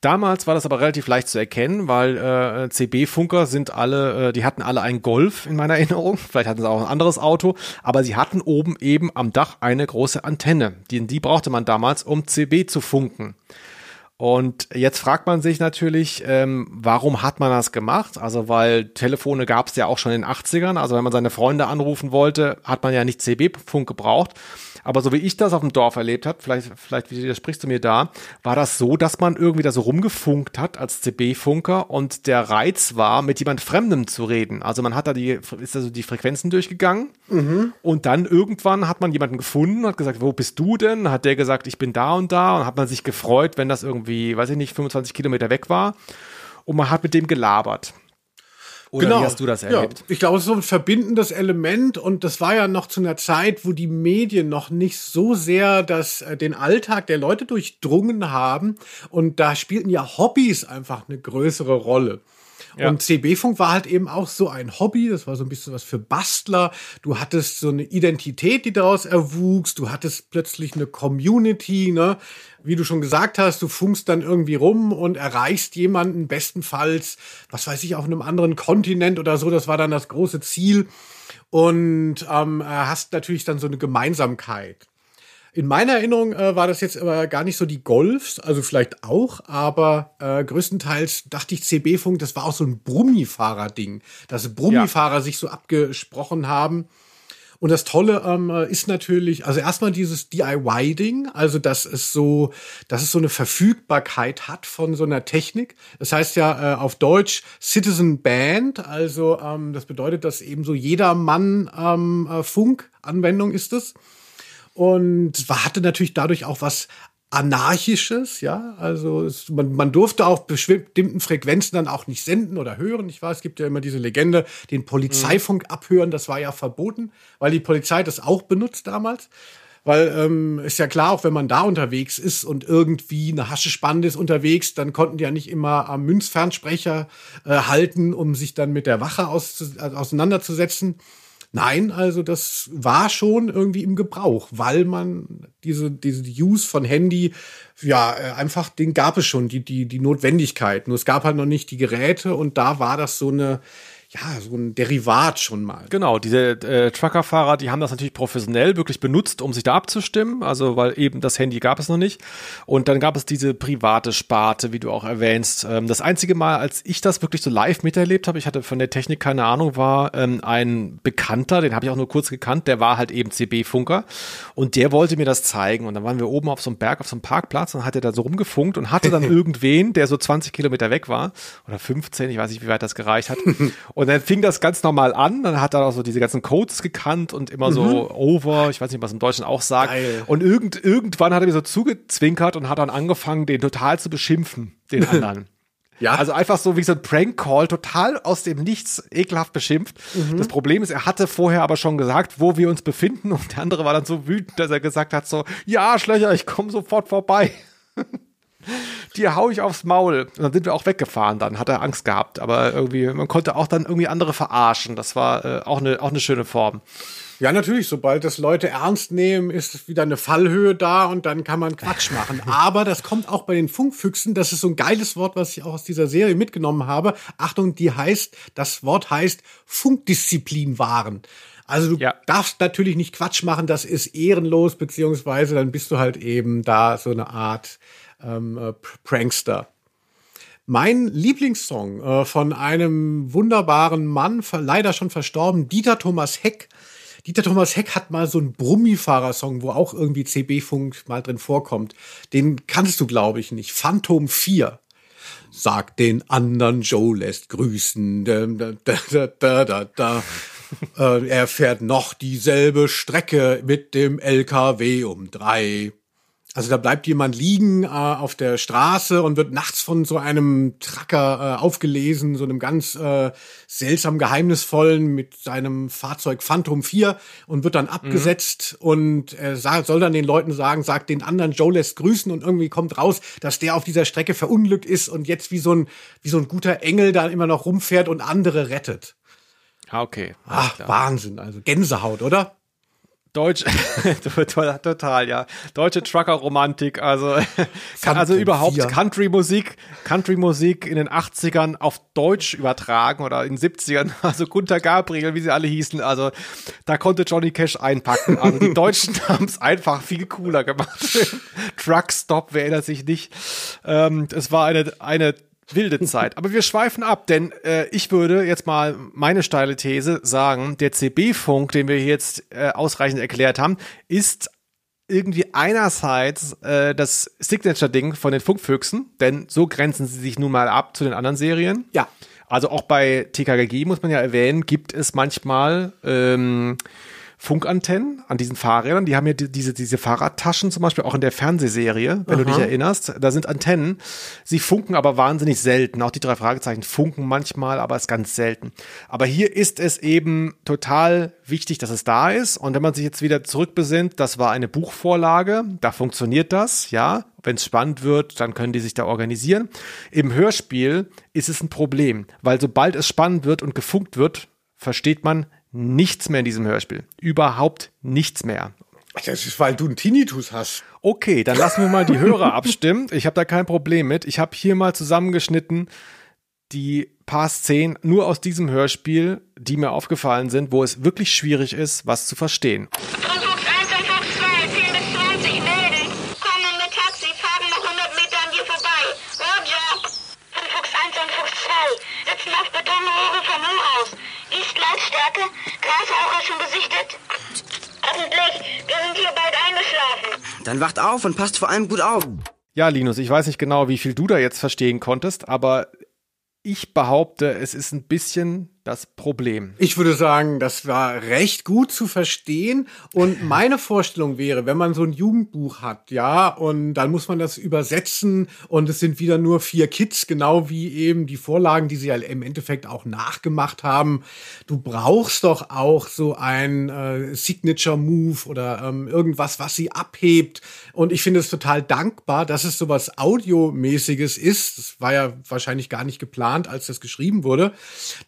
Damals war das aber relativ leicht zu erkennen, weil äh, CB-Funker sind alle, äh, die hatten alle einen Golf in meiner Erinnerung. Vielleicht hatten sie auch ein anderes Auto, aber sie hatten oben eben am Dach eine große Antenne. Die, die brauchte man damals, um CB zu funken. Und jetzt fragt man sich natürlich, ähm, warum hat man das gemacht? Also weil Telefone gab es ja auch schon in den 80ern. Also wenn man seine Freunde anrufen wollte, hat man ja nicht CB-Funk gebraucht. Aber so wie ich das auf dem Dorf erlebt habe, vielleicht, vielleicht widersprichst du mir da, war das so, dass man irgendwie da so rumgefunkt hat als CB-Funker und der Reiz war, mit jemand Fremdem zu reden. Also man hat da die, ist also die Frequenzen durchgegangen Mhm. und dann irgendwann hat man jemanden gefunden, hat gesagt, wo bist du denn? Hat der gesagt, ich bin da und da und hat man sich gefreut, wenn das irgendwie, weiß ich nicht, 25 Kilometer weg war und man hat mit dem gelabert. Oder wie hast du das erlebt? Ja, ich glaube, es ist so ein verbindendes Element und das war ja noch zu einer Zeit, wo die Medien noch nicht so sehr das, äh, den Alltag der Leute durchdrungen haben und da spielten ja Hobbys einfach eine größere Rolle. Ja. Und CB-Funk war halt eben auch so ein Hobby, das war so ein bisschen was für Bastler. Du hattest so eine Identität, die daraus erwuchs. Du hattest plötzlich eine Community, ne? Wie du schon gesagt hast, du funkst dann irgendwie rum und erreichst jemanden bestenfalls, was weiß ich, auf einem anderen Kontinent oder so. Das war dann das große Ziel. Und ähm, hast natürlich dann so eine Gemeinsamkeit. In meiner Erinnerung äh, war das jetzt aber gar nicht so die Golfs, also vielleicht auch, aber äh, größtenteils dachte ich CB-Funk, das war auch so ein Brummifahrer-Ding, dass Brummifahrer sich so abgesprochen haben. Und das Tolle ähm, ist natürlich, also erstmal dieses DIY-Ding, also dass es so, dass es so eine Verfügbarkeit hat von so einer Technik. Das heißt ja äh, auf Deutsch Citizen Band, also ähm, das bedeutet, dass eben so jedermann ähm, äh, Funk-Anwendung ist es. Und war, hatte natürlich dadurch auch was anarchisches, ja, also es, man, man durfte auf bestimmten Frequenzen dann auch nicht senden oder hören. Ich weiß, es gibt ja immer diese Legende, den Polizeifunk abhören, das war ja verboten, weil die Polizei das auch benutzt damals. Weil ähm, ist ja klar, auch wenn man da unterwegs ist und irgendwie eine Haschespande ist unterwegs, dann konnten die ja nicht immer am Münzfernsprecher äh, halten, um sich dann mit der Wache aus, auseinanderzusetzen. Nein, also das war schon irgendwie im Gebrauch, weil man diese, diese Use von Handy, ja, äh, einfach, den gab es schon, die, die, die Notwendigkeit. Nur es gab halt noch nicht die Geräte und da war das so eine, ja, so ein Derivat schon mal. Genau, diese äh, Truckerfahrer, die haben das natürlich professionell wirklich benutzt, um sich da abzustimmen, also weil eben das Handy gab es noch nicht. Und dann gab es diese private Sparte, wie du auch erwähnst. Ähm, das einzige Mal, als ich das wirklich so live miterlebt habe, ich hatte von der Technik keine Ahnung, war ähm, ein Bekannter, den habe ich auch nur kurz gekannt, der war halt eben CB-Funker und der wollte mir das zeigen. Und dann waren wir oben auf so einem Berg, auf so einem Parkplatz und hat er da so rumgefunkt und hatte dann irgendwen, der so 20 Kilometer weg war oder 15, ich weiß nicht, wie weit das gereicht hat. Und dann fing das ganz normal an. Dann hat er auch so diese ganzen Codes gekannt und immer so over. Ich weiß nicht, was im Deutschen auch sagt. Geil. Und irgend, irgendwann hat er mir so zugezwinkert und hat dann angefangen, den total zu beschimpfen, den anderen. Ja. Also einfach so wie so ein Prank-Call, total aus dem Nichts ekelhaft beschimpft. Das Problem ist, er hatte vorher aber schon gesagt, wo wir uns befinden und der andere war dann so wütend, dass er gesagt hat so, ja, Schlöcher, ich komme sofort vorbei. Dir hau ich aufs Maul. Und dann sind wir auch weggefahren, dann hat er Angst gehabt. Aber irgendwie, man konnte auch dann irgendwie andere verarschen. Das war äh, auch eine auch eine schöne Form. Ja, natürlich, sobald das Leute ernst nehmen, ist wieder eine Fallhöhe da und dann kann man Quatsch machen. Aber das kommt auch bei den Funkfüchsen, das ist so ein geiles Wort, was ich auch aus dieser Serie mitgenommen habe. Achtung, die heißt, das Wort heißt Funkdisziplin wahren. Also du Ja. darfst natürlich nicht Quatsch machen, das ist ehrenlos, beziehungsweise dann bist du halt eben da so eine Art ähm, äh, Prankster. Mein Lieblingssong äh, von einem wunderbaren Mann, leider schon verstorben, Dieter Thomas Heck. Dieter Thomas Heck hat mal so einen Brummifahrer-Song, wo auch irgendwie CB-Funk mal drin vorkommt. Den kannst du, glaube ich, nicht. Phantom 4. Sag den anderen, Joe lässt grüßen. Da, da, da. äh, er fährt noch dieselbe Strecke mit dem LKW um drei. Also da bleibt jemand liegen äh, auf der Straße und wird nachts von so einem Tracker äh, aufgelesen, so einem ganz äh, seltsam geheimnisvollen mit seinem Fahrzeug Phantom 4 und wird dann abgesetzt und er sa- soll dann den Leuten sagen, sagt den anderen, Joe lässt grüßen und irgendwie kommt raus, dass der auf dieser Strecke verunglückt ist und jetzt wie so ein, wie so ein guter Engel da immer noch rumfährt und andere rettet. Ah, okay. Ach. Wahnsinn, also Gänsehaut, oder? Deutsch, total, ja. Deutsche Trucker-Romantik, also, also überhaupt Country-Musik, Country-Musik in den 80ern auf Deutsch übertragen oder in den 70ern, also Gunter Gabriel, wie sie alle hießen, also da konnte Johnny Cash einpacken. Also die Deutschen haben es einfach viel cooler gemacht. Truckstop, wer erinnert sich nicht. Ähm, es war eine, eine wilde Zeit. Aber wir schweifen ab, denn äh, ich würde jetzt mal meine steile These sagen, der CB-Funk, den wir jetzt äh, ausreichend erklärt haben, ist irgendwie einerseits äh, das Signature-Ding von den Funkfüchsen, denn so grenzen sie sich nun mal ab zu den anderen Serien. Ja. Also auch bei TKGG muss man ja erwähnen, gibt es manchmal ähm, Funkantennen an diesen Fahrrädern. Die haben ja diese, diese Fahrradtaschen zum Beispiel auch in der Fernsehserie, wenn Aha. du dich erinnerst. Da sind Antennen. Sie funken aber wahnsinnig selten. Auch die drei Fragezeichen funken manchmal, aber ist ganz selten. Aber hier ist es eben total wichtig, dass es da ist. Und wenn man sich jetzt wieder zurückbesinnt, das war eine Buchvorlage. Da funktioniert das, ja. Wenn es spannend wird, dann können die sich da organisieren. Im Hörspiel ist es ein Problem, weil sobald es spannend wird und gefunkt wird, versteht man nichts mehr in diesem Hörspiel. Überhaupt nichts mehr. Das ist, weil du einen Tinnitus hast. Okay, dann lassen wir mal die Hörer abstimmen. Ich habe da kein Problem mit. Ich habe hier mal zusammengeschnitten die paar Szenen nur aus diesem Hörspiel, die mir aufgefallen sind, wo es wirklich schwierig ist, was zu verstehen. Dann wacht auf und passt vor allem gut auf. Ja, Linus, ich weiß nicht genau, wie viel du da jetzt verstehen konntest, aber ich behaupte, es ist ein bisschen das Problem. Ich würde sagen, das war recht gut zu verstehen. Und meine Vorstellung wäre, wenn man so ein Jugendbuch hat, ja, und dann muss man das übersetzen und es sind wieder nur vier Kids, genau wie eben die Vorlagen, die sie ja im Endeffekt auch nachgemacht haben. Du brauchst doch auch so ein äh, Signature-Move oder ähm, irgendwas, was sie abhebt. Und ich finde es total dankbar, dass es sowas Audiomäßiges ist. Das war ja wahrscheinlich gar nicht geplant, als das geschrieben wurde,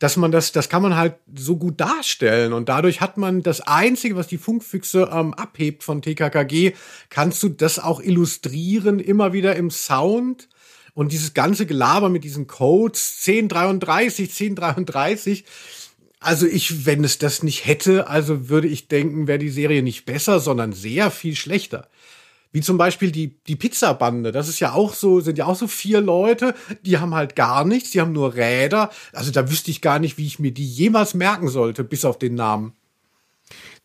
dass man das das, kann man halt so gut darstellen. Und dadurch hat man das Einzige, was die Funkfüchse ähm, abhebt von TKKG, kannst du das auch illustrieren, immer wieder im Sound. Und dieses ganze Gelaber mit diesen Codes, 1033, 1033, also ich, wenn es das nicht hätte, also würde ich denken, wäre die Serie nicht besser, sondern sehr viel schlechter. Wie zum Beispiel die, die Pizzabande. Das ist ja auch so, sind ja auch so vier Leute, die haben halt gar nichts, die haben nur Räder. Also da wüsste ich gar nicht, wie ich mir die jemals merken sollte, bis auf den Namen.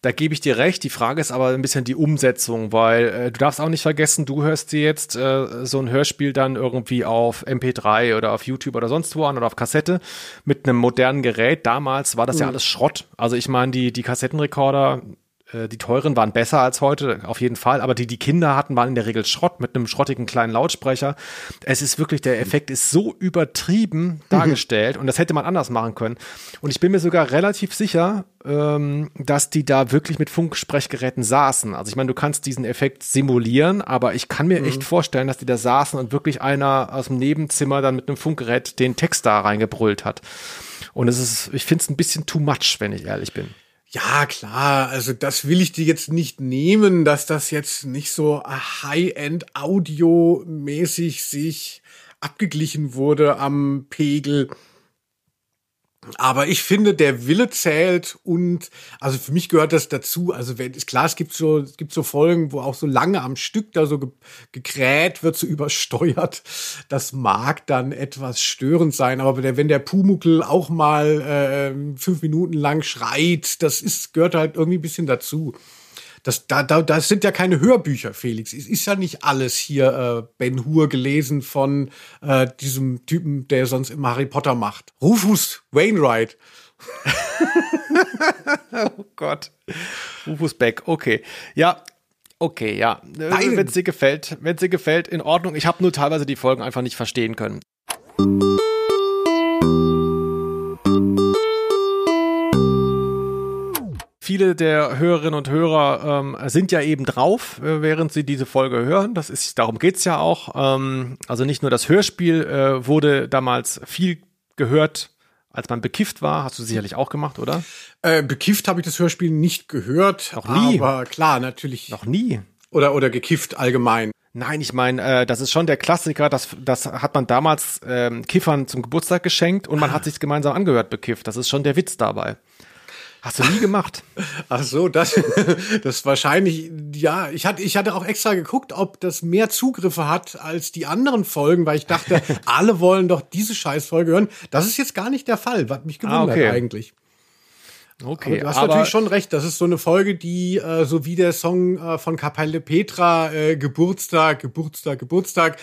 Da gebe ich dir recht. Die Frage ist aber ein bisschen die Umsetzung, weil äh, du darfst auch nicht vergessen, du hörst dir jetzt äh, so ein Hörspiel dann irgendwie auf MP3 oder auf YouTube oder sonst wo an oder auf Kassette mit einem modernen Gerät. Damals war das mhm. ja alles Schrott. Also ich meine, die, die Kassettenrekorder, die teuren waren besser als heute, auf jeden Fall, aber die die Kinder hatten, waren in der Regel Schrott mit einem schrottigen kleinen Lautsprecher. Es ist wirklich, der Effekt ist so übertrieben dargestellt und das hätte man anders machen können. Und ich bin mir sogar relativ sicher, ähm, dass die da wirklich mit Funksprechgeräten saßen. Also ich meine, du kannst diesen Effekt simulieren, aber ich kann mir mhm. echt vorstellen, dass die da saßen und wirklich einer aus dem Nebenzimmer dann mit einem Funkgerät den Text da reingebrüllt hat. Und es ist, ich finde es ein bisschen too much, wenn ich ehrlich bin. Ja, klar, also das will ich dir jetzt nicht nehmen, dass das jetzt nicht so High-End Audio-mäßig sich abgeglichen wurde am Pegel. Aber ich finde, der Wille zählt und also für mich gehört das dazu. Also wenn ist klar, es gibt so es gibt so Folgen, wo auch so lange am Stück da so ge gekräht wird, so übersteuert. Das mag dann etwas störend sein, aber wenn der, wenn der Pumuckel auch mal äh, fünf Minuten lang schreit, das ist gehört halt irgendwie ein bisschen dazu. Das, da, da, das sind ja keine Hörbücher, Felix. Es ist ja nicht alles hier äh, Ben Hur gelesen von äh, diesem Typen, der sonst immer Harry Potter macht. Rufus Wainwright. oh Gott. Rufus Beck, okay. Ja, okay, ja. Wenn es dir gefällt, wenn es dir gefällt, in Ordnung. Ich habe nur teilweise die Folgen einfach nicht verstehen können. Viele der Hörerinnen und Hörer ähm, sind ja eben drauf, äh, während sie diese Folge hören. Das ist, darum geht's ja auch. Ähm, also nicht nur das Hörspiel äh, wurde damals viel gehört als man bekifft war, hast du sicherlich auch gemacht, oder? Äh, bekifft habe ich das Hörspiel nicht gehört. Noch nie. Aber klar, natürlich. Noch nie. Oder, oder gekifft allgemein. Nein, ich meine, äh, das ist schon der Klassiker, das, das hat man damals ähm, Kiffern zum Geburtstag geschenkt und man hat sich gemeinsam angehört bekifft. Das ist schon der Witz dabei. Hast du nie gemacht. Ach so, das, das wahrscheinlich, ja, ich hatte, ich hatte auch extra geguckt, ob das mehr Zugriffe hat als die anderen Folgen, weil ich dachte, alle wollen doch diese Scheißfolge hören. Das ist jetzt gar nicht der Fall, was mich gewundert Ah, okay. eigentlich. Okay, aber du hast aber natürlich schon recht, das ist so eine Folge, die, äh, so wie der Song äh, von Kapelle Petra, äh, Geburtstag, Geburtstag, Geburtstag,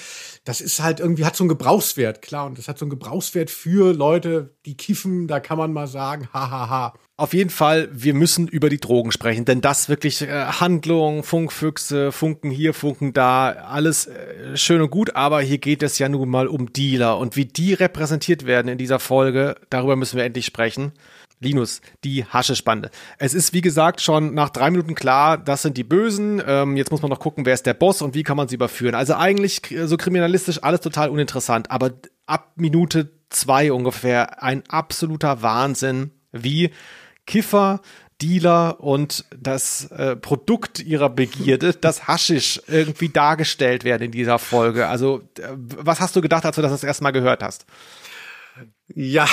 das ist halt irgendwie, hat so einen Gebrauchswert, klar, und das hat so einen Gebrauchswert für Leute, die kiffen, da kann man mal sagen, hahaha. Auf jeden Fall, wir müssen über die Drogen sprechen, denn das wirklich äh, Handlung, Funkfüchse, Funken hier, Funken da, alles äh, schön und gut, aber hier geht es ja nun mal um Dealer und wie die repräsentiert werden in dieser Folge, darüber müssen wir endlich sprechen. Linus, die Haschespande. Es ist, wie gesagt, schon nach drei Minuten klar, das sind die Bösen. Ähm, jetzt muss man noch gucken, wer ist der Boss und wie kann man sie überführen. Also eigentlich äh, so kriminalistisch alles total uninteressant, aber ab Minute zwei ungefähr ein absoluter Wahnsinn, wie Kiffer, Dealer und das äh, Produkt ihrer Begierde, das Haschisch, irgendwie dargestellt werden in dieser Folge. Also, äh, was hast du gedacht, als du das das erste Mal gehört hast? Ja,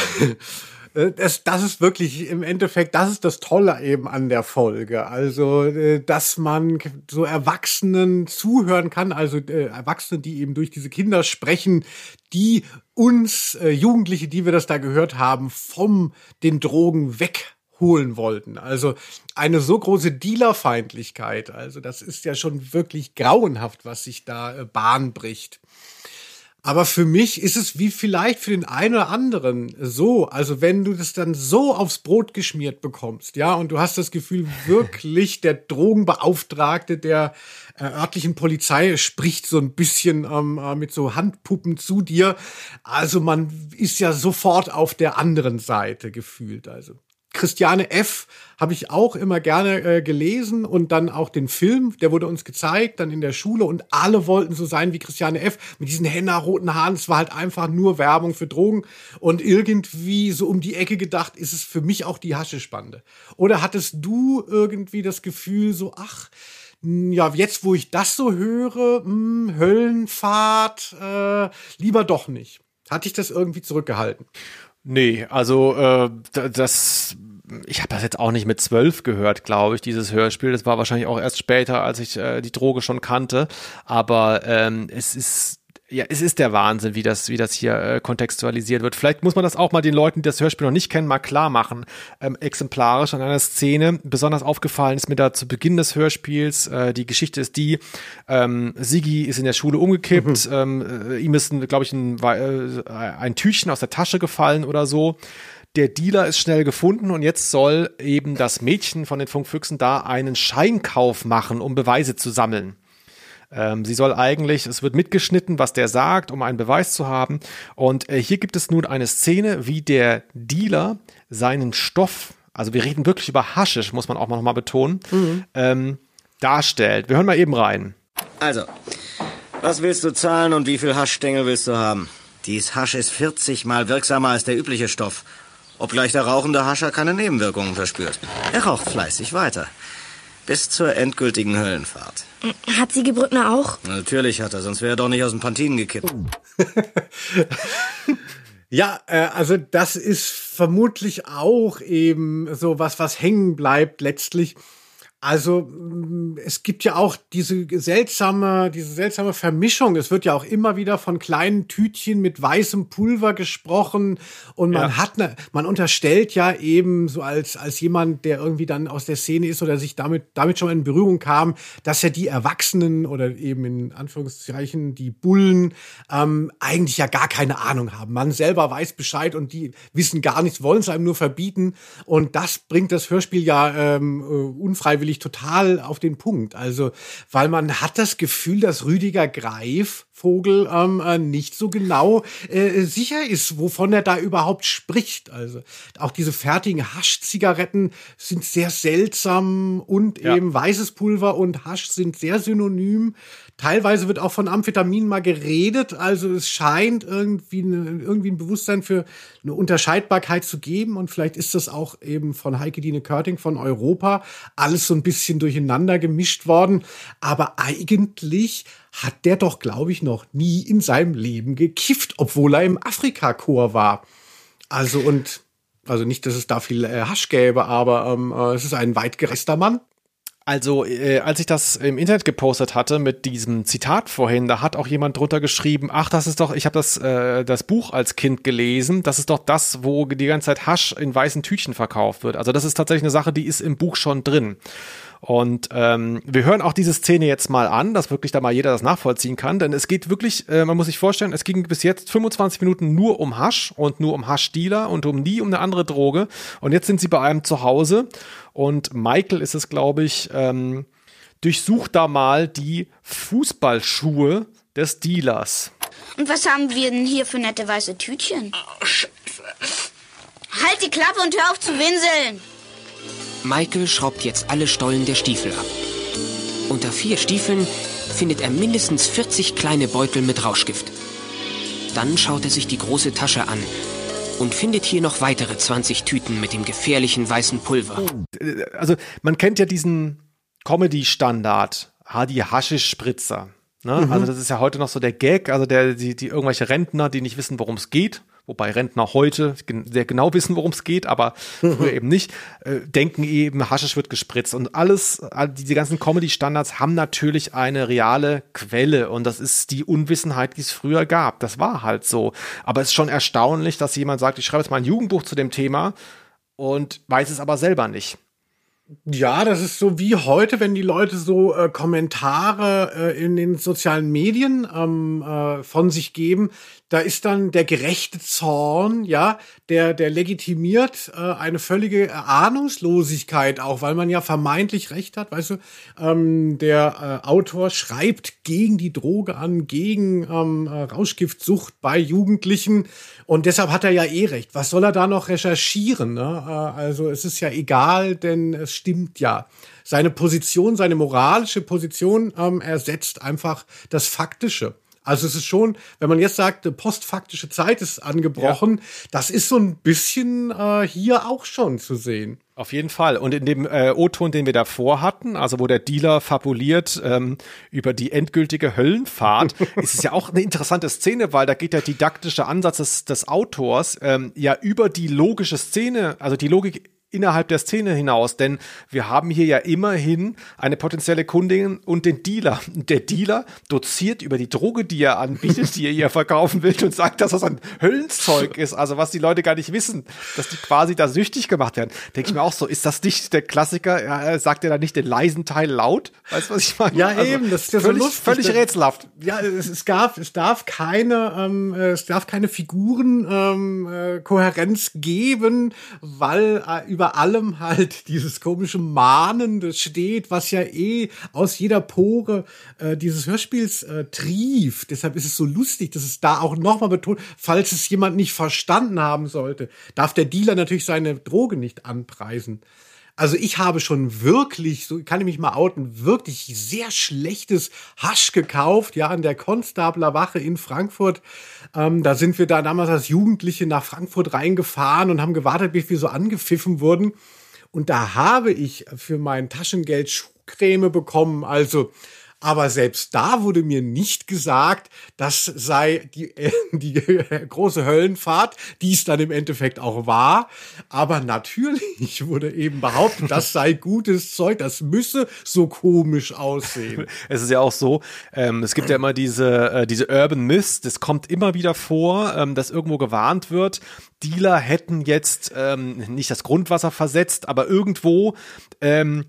das, das ist wirklich im Endeffekt, das ist das Tolle eben an der Folge. Also, äh, dass man so Erwachsenen zuhören kann, also äh, Erwachsene, die eben durch diese Kinder sprechen, die uns äh, Jugendliche, die wir das da gehört haben, vom den Drogen wegholen wollten. Also eine so große Dealerfeindlichkeit. Also das ist ja schon wirklich grauenhaft, was sich da äh, Bahn bricht. Aber für mich ist es wie vielleicht für den einen oder anderen so, also wenn du das dann so aufs Brot geschmiert bekommst, ja, und du hast das Gefühl, wirklich der Drogenbeauftragte der äh, örtlichen Polizei spricht so ein bisschen ähm, äh, mit so Handpuppen zu dir. Also man ist ja sofort auf der anderen Seite gefühlt. Also Christiane F. habe ich auch immer gerne äh, gelesen und dann auch den Film, der wurde uns gezeigt, dann in der Schule und alle wollten so sein wie Christiane F. mit diesen henna-roten Haaren. Es war halt einfach nur Werbung für Drogen und irgendwie so um die Ecke gedacht ist es für mich auch die Haschespande. Oder hattest du irgendwie das Gefühl so, ach, ja, jetzt wo ich das so höre, mh, Höllenfahrt, äh, lieber doch nicht. Hatte ich das irgendwie zurückgehalten? Nee, also äh, das, ich habe das jetzt auch nicht mit zwölf gehört, glaube ich, dieses Hörspiel. Das war wahrscheinlich auch erst später, als ich äh, die Droge schon kannte. Aber ähm, es ist ja, es ist der Wahnsinn, wie das, wie das hier äh, kontextualisiert wird. Vielleicht muss man das auch mal den Leuten, die das Hörspiel noch nicht kennen, mal klar machen. Ähm, exemplarisch an einer Szene. Besonders aufgefallen ist mir da zu Beginn des Hörspiels. Äh, die Geschichte ist die: ähm, Sigi ist in der Schule umgekippt. Ähm, äh, ihm ist, glaube ich, ein, äh, ein Tüchchen aus der Tasche gefallen oder so. Der Dealer ist schnell gefunden und jetzt soll eben das Mädchen von den Funkfüchsen da einen Scheinkauf machen, um Beweise zu sammeln. Ähm, sie soll eigentlich, es wird mitgeschnitten, was der sagt, um einen Beweis zu haben. Und äh, hier gibt es nun eine Szene, wie der Dealer seinen Stoff, also wir reden wirklich über Haschisch, muss man auch noch mal betonen, ähm, darstellt. Wir hören mal eben rein. Also, was willst du zahlen und wie viel Haschstängel willst du haben? Dies Hasch ist 40 mal wirksamer als der übliche Stoff. Obgleich der rauchende Hascher keine Nebenwirkungen verspürt. Er raucht fleißig weiter. Bis zur endgültigen Höllenfahrt. Hat Sigi Brückner auch? Natürlich hat er, sonst wäre er doch nicht aus den Pantinen gekippt. Ja, äh, also das ist vermutlich auch eben so was, was hängen bleibt letztlich. Also mh, es gibt ja auch diese seltsame, diese seltsame Vermischung. Es wird ja auch immer wieder von kleinen Tütchen mit weißem Pulver gesprochen und man Ja. hat ne, man unterstellt ja eben so als als jemand, der irgendwie dann aus der Szene ist oder sich damit damit schon in Berührung kam, dass ja die Erwachsenen oder eben in Anführungszeichen die Bullen ähm, eigentlich ja gar keine Ahnung haben. Man selber weiß Bescheid und die wissen gar nichts, wollen es einem nur verbieten und das bringt das Hörspiel ja ähm, äh, unfreiwillig total auf den Punkt. Also, weil man hat das Gefühl, dass Rüdiger Greif Vogel ähm, äh, nicht so genau äh, sicher ist, wovon er da überhaupt spricht. Also auch diese fertigen Haschzigaretten sind sehr seltsam und ja. eben weißes Pulver und Hasch sind sehr synonym. Teilweise wird auch von Amphetamin mal geredet, also es scheint irgendwie, eine, irgendwie ein Bewusstsein für eine Unterscheidbarkeit zu geben und vielleicht ist das auch eben von Heike Dine Körting von Europa alles so ein bisschen durcheinander gemischt worden, aber eigentlich hat der doch, glaube ich, noch nie in seinem Leben gekifft, obwohl er im Afrika-Chor war. Also und also nicht, dass es da viel äh, Hasch gäbe, aber ähm, äh, es ist ein weit gereister Mann. Also, äh, als ich das im Internet gepostet hatte mit diesem Zitat vorhin, da hat auch jemand drunter geschrieben, ach, das ist doch, ich habe das, äh, das Buch als Kind gelesen, das ist doch das, wo die ganze Zeit Hasch in weißen Tütchen verkauft wird. Also das ist tatsächlich eine Sache, die ist im Buch schon drin. Und ähm, wir hören auch diese Szene jetzt mal an, dass wirklich da mal jeder das nachvollziehen kann. Denn es geht wirklich, äh, man muss sich vorstellen, es ging bis jetzt 25 Minuten nur um Hasch und nur um Haschdealer und um nie um eine andere Droge. Und jetzt sind sie bei einem zu Hause und Michael ist es, glaube ich, ähm, durchsucht da mal die Fußballschuhe des Dealers. Und was haben wir denn hier für nette weiße Tütchen? Oh, halt die Klappe und hör auf zu winseln! Michael schraubt jetzt alle Stollen der Stiefel ab. Unter vier Stiefeln findet er mindestens 40 kleine Beutel mit Rauschgift. Dann schaut er sich die große Tasche an und findet hier noch weitere 20 Tüten mit dem gefährlichen weißen Pulver. Also man kennt ja diesen Comedy-Standard, die Haschisch-Spritzer. Ne? Mhm. Also das ist ja heute noch so der Gag, also der, die, die irgendwelche Rentner, die nicht wissen, worum es geht, wobei Rentner heute sehr genau wissen, worum es geht, aber früher eben nicht, äh, denken eben, Haschisch wird gespritzt. Und alles, all diese ganzen Comedy-Standards haben natürlich eine reale Quelle und das ist die Unwissenheit, die es früher gab. Das war halt so. Aber es ist schon erstaunlich, dass jemand sagt, ich schreibe jetzt mal ein Jugendbuch zu dem Thema und weiß es aber selber nicht. Ja, das ist so wie heute, wenn die Leute so äh, Kommentare äh, in den sozialen Medien ähm, äh, von sich geben, da ist dann der gerechte Zorn, ja, der, der legitimiert äh, eine völlige Ahnungslosigkeit auch, weil man ja vermeintlich recht hat, weißt du, ähm, der äh, Autor schreibt gegen die Droge an, gegen ähm, äh, Rauschgiftsucht bei Jugendlichen und deshalb hat er ja eh recht. Was soll er da noch recherchieren? Ne? Äh, also es ist ja egal, denn es stimmt ja. Seine Position, seine moralische Position ähm, ersetzt einfach das Faktische. Also es ist schon, wenn man jetzt sagt, postfaktische Zeit ist angebrochen, ja. das ist so ein bisschen äh, hier auch schon zu sehen. Auf jeden Fall. Und in dem äh, O-Ton, den wir davor hatten, also wo der Dealer fabuliert ähm, über die endgültige Höllenfahrt, ist es ja auch eine interessante Szene, weil da geht der didaktische Ansatz des, des Autors ähm, ja über die logische Szene, also die Logik innerhalb der Szene hinaus, denn wir haben hier ja immerhin eine potenzielle Kundin und den Dealer. Der Dealer doziert über die Droge, die er anbietet, die er ihr verkaufen will und sagt, dass das ein Höllenzeug ist, also was die Leute gar nicht wissen, dass die quasi da süchtig gemacht werden. Denke ich mir auch so, ist das nicht der Klassiker? Ja, sagt er da nicht den leisen Teil laut? Weißt du, was ich meine? Ja, also, eben, das ist ja völlig, so lustig. Völlig rätselhaft. Ja, es, es, darf, es darf keine, ähm, es darf keine Figurenkohärenz ähm, äh, geben, weil äh, über allem halt dieses komische Mahnende steht, was ja eh aus jeder Pore äh, dieses Hörspiels äh, trieft. Deshalb ist es so lustig, dass es da auch nochmal betont, falls es jemand nicht verstanden haben sollte, darf der Dealer natürlich seine Droge nicht anpreisen. Also ich habe schon wirklich, so kann ich mich mal outen, wirklich sehr schlechtes Hasch gekauft, ja, an der Konstabler Wache in Frankfurt. Ähm, da sind wir da damals als Jugendliche nach Frankfurt reingefahren und haben gewartet, bis wir so angepfiffen wurden. Und da habe ich für mein Taschengeld Schuhcreme bekommen. Also aber selbst da wurde mir nicht gesagt, das sei die, die große Höllenfahrt, die es dann im Endeffekt auch war. Aber natürlich wurde eben behauptet, das sei gutes Zeug, das müsse so komisch aussehen. Es ist ja auch so, ähm, es gibt ja immer diese, äh, diese Urban Myths, das kommt immer wieder vor, ähm, dass irgendwo gewarnt wird, Dealer hätten jetzt ähm, nicht das Grundwasser versetzt, aber irgendwo ähm,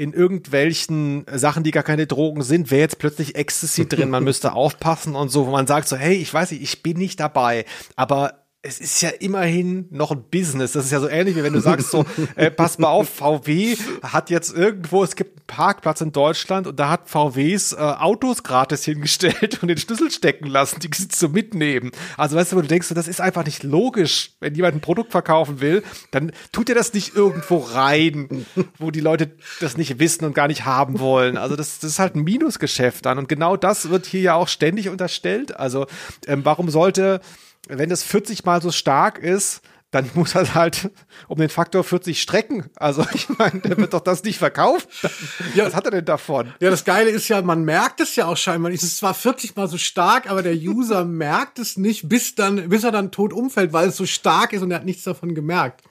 in irgendwelchen Sachen, die gar keine Drogen sind, wäre jetzt plötzlich Ecstasy drin, man müsste aufpassen und so, wo man sagt so, hey, ich weiß nicht, ich bin nicht dabei, aber es ist ja immerhin noch ein Business. Das ist ja so ähnlich, wie wenn du sagst so, äh, pass mal auf, VW hat jetzt irgendwo, es gibt einen Parkplatz in Deutschland und da hat VWs äh, Autos gratis hingestellt und den Schlüssel stecken lassen, die sie zu mitnehmen. Also weißt du, wo du denkst, das ist einfach nicht logisch. Wenn jemand ein Produkt verkaufen will, dann tut er das nicht irgendwo rein, wo die Leute das nicht wissen und gar nicht haben wollen. Also das, das ist halt ein Minusgeschäft dann. Und genau das wird hier ja auch ständig unterstellt. Also ähm, warum sollte wenn das 40 mal so stark ist, dann muss er halt um den Faktor 40 strecken. Also ich meine, der wird doch das nicht verkauft. Ja. Was hat er denn davon? Ja, das Geile ist ja, man merkt es ja auch scheinbar. Es ist zwar 40 mal so stark, aber der User merkt es nicht, bis dann, bis er dann tot umfällt, weil es so stark ist und er hat nichts davon gemerkt.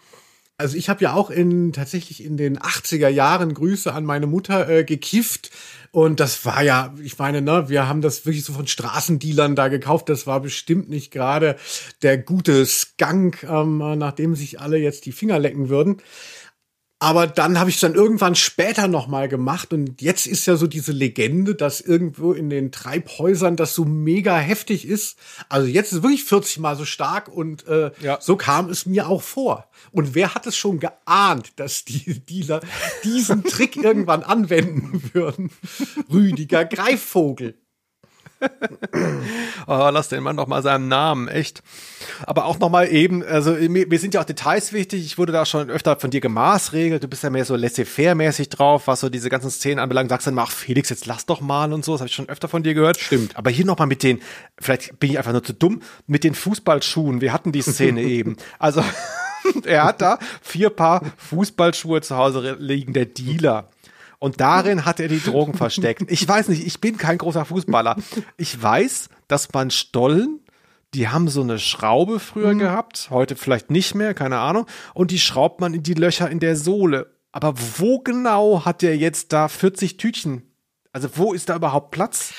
Also ich habe ja auch in tatsächlich in den 80er Jahren Grüße an meine Mutter äh, gekifft und das war ja, ich meine, ne, wir haben das wirklich so von Straßendealern da gekauft. Das war bestimmt nicht gerade der gute Skunk, ähm, nachdem sich alle jetzt die Finger lecken würden. Aber dann habe ich es dann irgendwann später noch mal gemacht und jetzt ist ja so diese Legende, dass irgendwo in den Treibhäusern das so mega heftig ist. Also jetzt ist es wirklich 40 mal so stark und äh, ja. so kam es mir auch vor. Und wer hat es schon geahnt, dass die Dealer diesen Trick irgendwann anwenden würden? Rüdiger Greifvogel. Oh, lass den Mann doch mal seinen Namen, echt. Aber auch noch mal eben, also mir sind ja auch Details wichtig. Ich wurde da schon öfter von dir gemaßregelt. Du bist ja mehr so laissez-faire-mäßig drauf, was so diese ganzen Szenen anbelangt. Sagst dann mal, ach Felix, jetzt lass doch mal und so. Das habe ich schon öfter von dir gehört. Stimmt. Aber hier noch mal mit den, vielleicht bin ich einfach nur zu dumm, mit den Fußballschuhen. Wir hatten die Szene eben. Also er hat da vier Paar Fußballschuhe zu Hause liegen, der Dealer. Und darin hat er die Drogen versteckt. Ich weiß nicht, ich bin kein großer Fußballer. Ich weiß, dass man Stollen, die haben so eine Schraube früher mhm. gehabt, heute vielleicht nicht mehr, keine Ahnung. Und die schraubt man in die Löcher in der Sohle. Aber wo genau hat er jetzt da 40 Tütchen? Also wo ist da überhaupt Platz?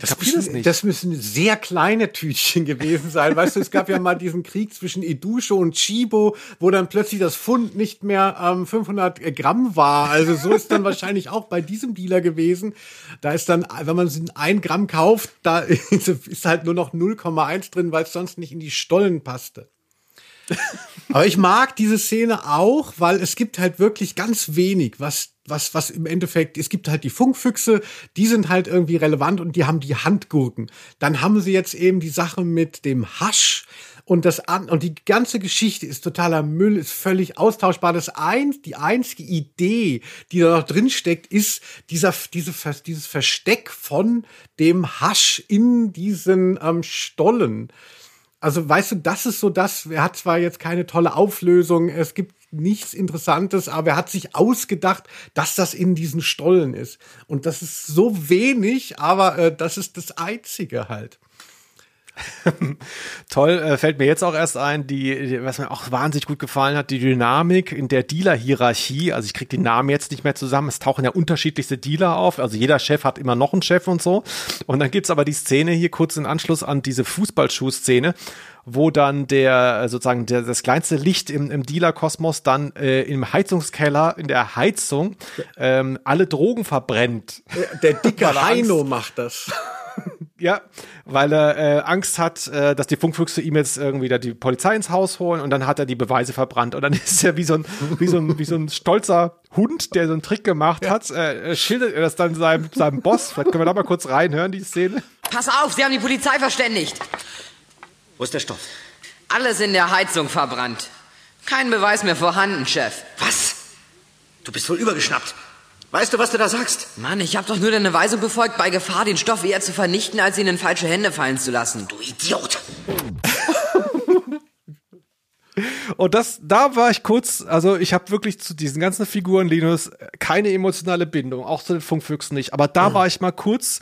Das müssen, das müssen sehr kleine Tütchen gewesen sein. Weißt du, es gab ja mal diesen Krieg zwischen Edusho und Chibo, wo dann plötzlich das Pfund nicht mehr ähm, 500 Gramm war. Also so ist dann wahrscheinlich auch bei diesem Dealer gewesen. Da ist dann, wenn man es in ein Gramm kauft, da ist halt nur noch 0,1 drin, weil es sonst nicht in die Stollen passte. Aber ich mag diese Szene auch, weil es gibt halt wirklich ganz wenig, was was, was im Endeffekt, es gibt halt die Funkfüchse, die sind halt irgendwie relevant und die haben die Handgurken. Dann haben sie jetzt eben die Sache mit dem Hasch und das und die ganze Geschichte ist totaler Müll, ist völlig austauschbar. Das eins, die einzige Idee, die da noch drin steckt, ist dieser, diese, dieses Versteck von dem Hasch in diesen ähm, Stollen also weißt du, das ist so das, er hat zwar jetzt keine tolle Auflösung, es gibt nichts Interessantes, aber er hat sich ausgedacht, dass das in diesen Stollen ist. Und das ist so wenig, aber äh, das ist das Einzige halt. Toll, äh, fällt mir jetzt auch erst ein, die, was mir auch wahnsinnig gut gefallen hat, die Dynamik in der Dealer-Hierarchie. Also ich kriege die Namen jetzt nicht mehr zusammen. Es tauchen ja unterschiedlichste Dealer auf. Also jeder Chef hat immer noch einen Chef und so. Und dann gibt's aber die Szene hier kurz in Anschluss an diese Fußballschuh-Szene, wo dann der äh, sozusagen der, das kleinste Licht im, im Dealer-Kosmos dann äh, im Heizungskeller in der Heizung ähm, alle Drogen verbrennt. Der, der dicke Heino macht das. Ja, weil er äh, Angst hat, äh, dass die Funkfüchse ihm jetzt irgendwie da die Polizei ins Haus holen und dann hat er die Beweise verbrannt und dann ist er wie so ein wie so ein wie so ein stolzer Hund, der so einen Trick gemacht ja. hat, äh, schildert er das dann seinem seinem Boss. Vielleicht können wir da mal kurz reinhören die Szene. Pass auf, Sie haben die Polizei verständigt. Wo ist der Stoff? Alles in der Heizung verbrannt. Kein Beweis mehr vorhanden, Chef. Was? Du bist wohl übergeschnappt. Weißt du, was du da sagst? Mann, ich hab doch nur deine Weisung befolgt, bei Gefahr den Stoff eher zu vernichten, als ihn in falsche Hände fallen zu lassen. Du Idiot! Und das, da war ich kurz, also ich habe wirklich zu diesen ganzen Figuren, Linus, keine emotionale Bindung, auch zu den Funkfüchsen nicht. Aber da mhm. war ich mal kurz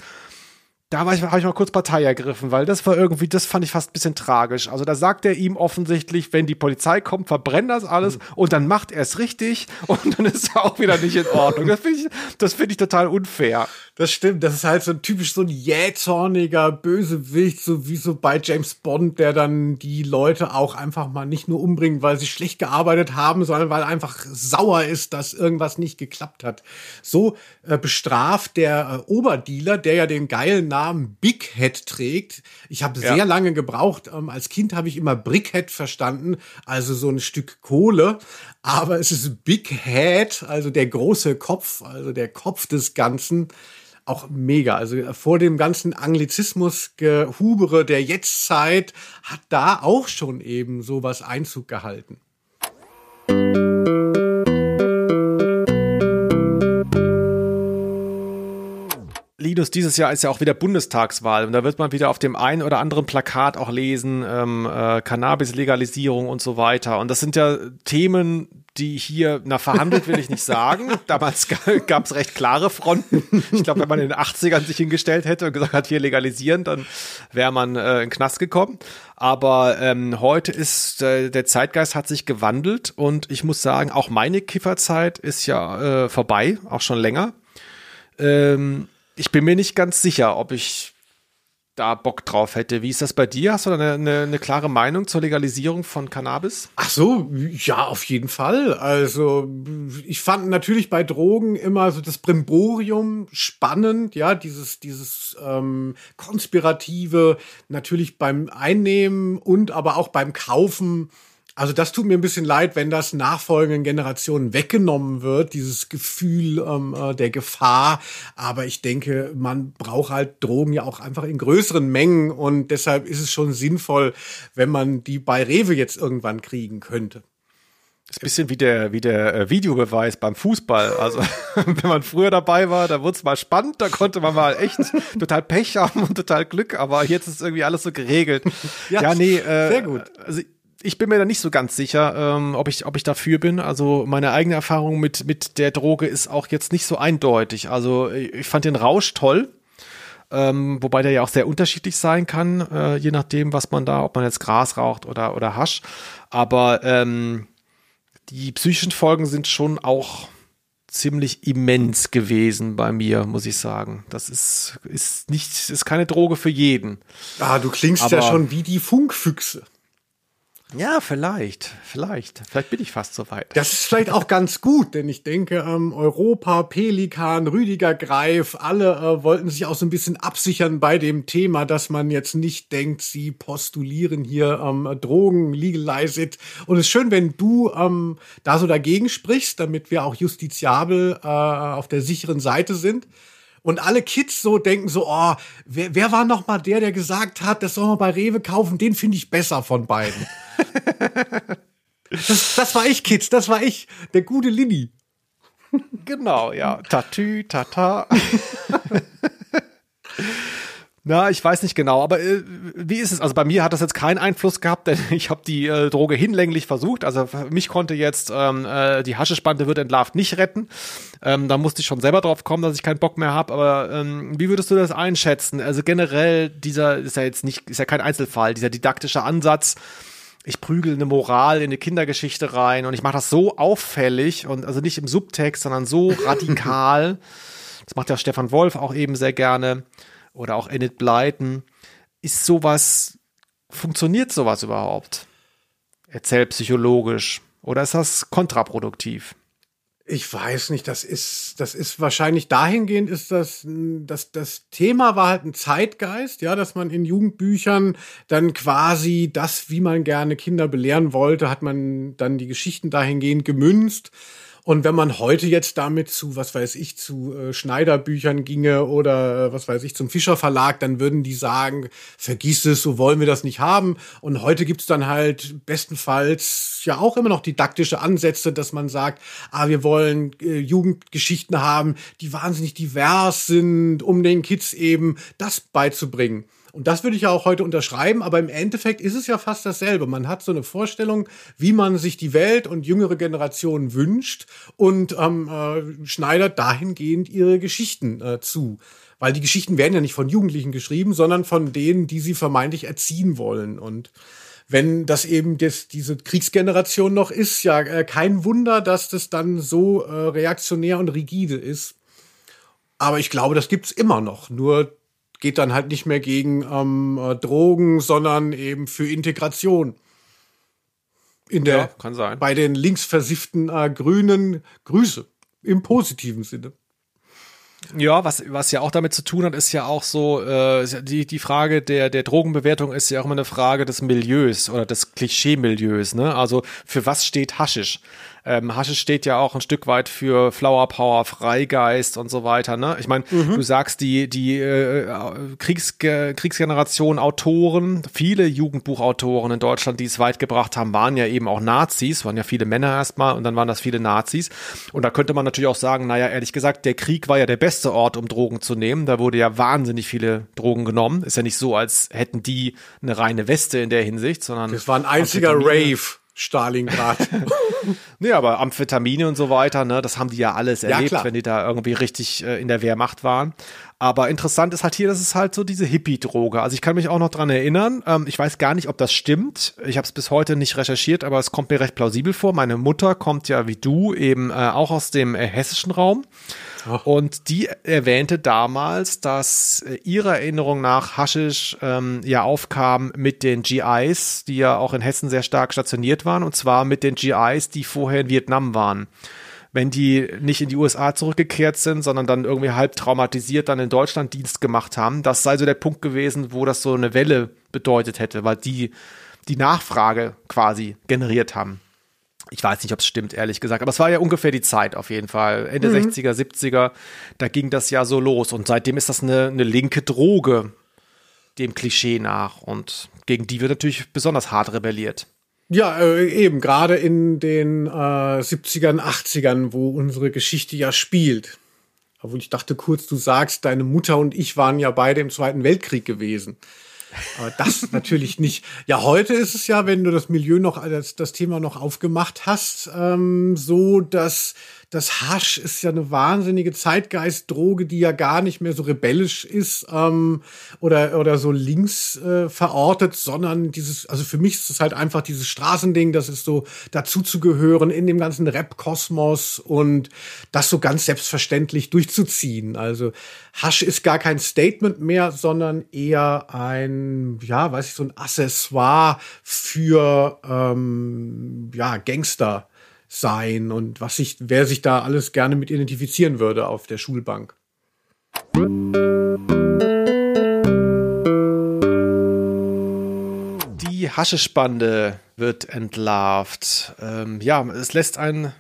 da habe ich mal kurz Partei ergriffen, weil das war irgendwie, das fand ich fast ein bisschen tragisch. Also da sagt er ihm offensichtlich, wenn die Polizei kommt, verbrennt das alles mhm. und dann macht er es richtig und dann ist er auch wieder nicht in Ordnung. Das finde ich, das finde ich total unfair. Das stimmt, das ist halt so typisch so ein jähzorniger Bösewicht, so wie so bei James Bond, der dann die Leute auch einfach mal nicht nur umbringt, weil sie schlecht gearbeitet haben, sondern weil einfach sauer ist, dass irgendwas nicht geklappt hat. So äh, bestraft der äh, Oberdealer, der ja den geilen Namen Big Head trägt. Ich habe Ja. sehr lange gebraucht. Ähm, als Kind habe ich immer Brickhead verstanden, also so ein Stück Kohle. Aber es ist Big Head, also der große Kopf, also der Kopf des Ganzen. Auch mega. Also vor dem ganzen Anglizismus-Gehubere der Jetztzeit hat da auch schon eben sowas Einzug gehalten. Linus, dieses Jahr ist ja auch wieder Bundestagswahl und da wird man wieder auf dem einen oder anderen Plakat auch lesen, ähm, äh, Cannabis-Legalisierung und so weiter. Und das sind ja Themen, die hier, na, verhandelt will ich nicht sagen. Damals gab es recht klare Fronten. Ich glaube, wenn man in den 80ern sich hingestellt hätte und gesagt hat, hier legalisieren, dann wäre man äh, in den Knast gekommen. Aber ähm, heute ist äh, der Zeitgeist hat sich gewandelt und ich muss sagen, auch meine Kifferzeit ist ja äh, vorbei, auch schon länger. Ähm, ich bin mir nicht ganz sicher, ob ich da Bock drauf hätte. Wie ist das bei dir? Hast du da eine, eine, eine klare Meinung zur Legalisierung von Cannabis? Ach so, ja, auf jeden Fall. Also ich fand natürlich bei Drogen immer so das Brimborium spannend, ja, dieses, dieses ähm, konspirative, natürlich beim Einnehmen und aber auch beim Kaufen. Also das tut mir ein bisschen leid, wenn das nachfolgenden Generationen weggenommen wird, dieses Gefühl ähm, äh, der Gefahr. Aber ich denke, man braucht halt Drogen ja auch einfach in größeren Mengen und deshalb ist es schon sinnvoll, wenn man die bei Rewe jetzt irgendwann kriegen könnte. Das ist ein bisschen wie der, wie der äh, Videobeweis beim Fußball. Also, wenn man früher dabei war, da wurde es mal spannend, da konnte man mal echt total Pech haben und total Glück, aber jetzt ist irgendwie alles so geregelt. Ja, Ja, nee, äh, sehr gut. Also, ich bin mir da nicht so ganz sicher, ähm, ob, ich, ob ich dafür bin. Also meine eigene Erfahrung mit, mit der Droge ist auch jetzt nicht so eindeutig. Also ich fand den Rausch toll. Ähm, wobei der ja auch sehr unterschiedlich sein kann, äh, je nachdem, was man da, ob man jetzt Gras raucht oder, oder Hasch. Aber ähm, die psychischen Folgen sind schon auch ziemlich immens gewesen bei mir, muss ich sagen. Das ist, ist nicht, ist keine Droge für jeden. Ah, du klingst ja Aber- schon wie die Funkfüchse. Ja, vielleicht, vielleicht. Vielleicht bin ich fast so weit. Das ist vielleicht auch ganz gut, denn ich denke, ähm, Europa, Pelikan, Rüdiger Greif, alle äh, wollten sich auch so ein bisschen absichern bei dem Thema, dass man jetzt nicht denkt, sie postulieren hier ähm, Drogen, legalize it. Und es ist schön, wenn du ähm, da so dagegen sprichst, damit wir auch justiziabel äh, auf der sicheren Seite sind. Und alle Kids so denken so, oh, wer, wer war noch mal der, der gesagt hat, das soll man bei Rewe kaufen, den finde ich besser von beiden. das, das war ich, Kids, das war ich, der gute Lilly. Genau, ja. Tatü, tata. Na, ich weiß nicht genau, aber äh, wie ist es? Also bei mir hat das jetzt keinen Einfluss gehabt, denn ich habe die äh, Droge hinlänglich versucht. Also für mich konnte jetzt ähm, äh, die Haschespannte wird entlarvt nicht retten. Ähm, da musste ich schon selber drauf kommen, dass ich keinen Bock mehr habe. Aber ähm, wie würdest du das einschätzen? Also generell dieser ist ja jetzt nicht, ist ja kein Einzelfall, dieser didaktische Ansatz. Ich prügel eine Moral in eine Kindergeschichte rein und ich mache das so auffällig und also nicht im Subtext, sondern so radikal. Das macht ja Stefan Wolf auch eben sehr gerne oder auch Enid Blyton. Ist sowas, funktioniert sowas überhaupt? Erzählt psychologisch oder ist das kontraproduktiv? Ich weiß nicht, das ist, das ist wahrscheinlich dahingehend ist das, das, das Thema war halt ein Zeitgeist, ja, dass man in Jugendbüchern dann quasi das, wie man gerne Kinder belehren wollte, hat man dann die Geschichten dahingehend gemünzt. Und wenn man heute jetzt damit zu, was weiß ich, zu äh, Schneiderbüchern ginge oder äh, was weiß ich, zum Fischer Verlag, dann würden die sagen, vergiss es, so wollen wir das nicht haben. Und heute gibt's dann halt bestenfalls ja auch immer noch didaktische Ansätze, dass man sagt, ah, wir wollen äh, Jugendgeschichten haben, die wahnsinnig divers sind, um den Kids eben das beizubringen. Und das würde ich ja auch heute unterschreiben, aber im Endeffekt ist es ja fast dasselbe. Man hat so eine Vorstellung, wie man sich die Welt und jüngere Generationen wünscht und ähm, äh, schneidert dahingehend ihre Geschichten äh, zu. Weil die Geschichten werden ja nicht von Jugendlichen geschrieben, sondern von denen, die sie vermeintlich erziehen wollen. Und wenn das eben das, diese Kriegsgeneration noch ist, ja äh, kein Wunder, dass das dann so äh, reaktionär und rigide ist. Aber ich glaube, das gibt's immer noch. Nur geht dann halt nicht mehr gegen ähm, äh, Drogen, sondern eben für Integration. In der, Ja, kann sein. Bei den linksversifften äh, Grünen Grüße. Im positiven Sinne. Ja, was, was ja auch damit zu tun hat, ist ja auch so, äh, die, die Frage der, der Drogenbewertung ist ja auch immer eine Frage des Milieus oder des Klischee-Milieus, ne? Also für was steht Haschisch? Ähm, Haschisch steht ja auch ein Stück weit für Flower Power, Freigeist und so weiter. Ne? Ich meine, mhm. du sagst, die, die äh, Kriegs Kriegsgeneration Autoren, viele Jugendbuchautoren in Deutschland, die es weit gebracht haben, waren ja eben auch Nazis, waren ja viele Männer erstmal und dann waren das viele Nazis. Und da könnte man natürlich auch sagen, naja, ehrlich gesagt, der Krieg war ja der beste Ort, um Drogen zu nehmen. Da wurde ja wahnsinnig viele Drogen genommen. Ist ja nicht so, als hätten die eine reine Weste in der Hinsicht, sondern. Das war ein einziger Rave. Stalingrad. nee, aber Amphetamine und so weiter, ne, das haben die ja alles erlebt, ja, wenn die da irgendwie richtig äh, in der Wehrmacht waren. Aber interessant ist halt hier, das ist halt so diese Hippie-Droge. Also ich kann mich auch noch dran erinnern. Ähm, ich weiß gar nicht, ob das stimmt. Ich habe es bis heute nicht recherchiert, aber es kommt mir recht plausibel vor. Meine Mutter kommt ja wie du eben äh, auch aus dem äh, hessischen Raum. Und die erwähnte damals, dass äh, ihrer Erinnerung nach Haschisch ähm, ja aufkam mit den GIs, die ja auch in Hessen sehr stark stationiert waren, und zwar mit den GIs, die vorher in Vietnam waren wenn die nicht in die USA zurückgekehrt sind, sondern dann irgendwie halb traumatisiert dann in Deutschland Dienst gemacht haben. Das sei so der Punkt gewesen, wo das so eine Welle bedeutet hätte, weil die die Nachfrage quasi generiert haben. Ich weiß nicht, ob es stimmt, ehrlich gesagt, aber es war ja ungefähr die Zeit auf jeden Fall. Ende mhm. 60er, 70er, da ging das ja so los. Und seitdem ist das eine, eine linke Droge, dem Klischee nach. Und gegen die wird natürlich besonders hart rebelliert. Ja, äh, eben, gerade in den äh, 70ern, 80ern, wo unsere Geschichte ja spielt. Obwohl ich dachte kurz, du sagst, deine Mutter und ich waren ja beide im Zweiten Weltkrieg gewesen. Aber das natürlich nicht. Ja, heute ist es ja, wenn du das Milieu noch, das, das Thema noch aufgemacht hast, ähm, so, dass das Hasch ist ja eine wahnsinnige Zeitgeistdroge, die ja gar nicht mehr so rebellisch ist ähm, oder oder so links äh, verortet, sondern dieses, also für mich ist es halt einfach dieses Straßending, das ist so dazu zu gehören in dem ganzen Rap-Kosmos und das so ganz selbstverständlich durchzuziehen. Also Hasch ist gar kein Statement mehr, sondern eher ein, ja, weiß ich, so ein Accessoire für ähm, ja Gangster sein und was sich, wer sich da alles gerne mit identifizieren würde auf der Schulbank. Die Haschespande wird entlarvt. Ähm, ja, es lässt einen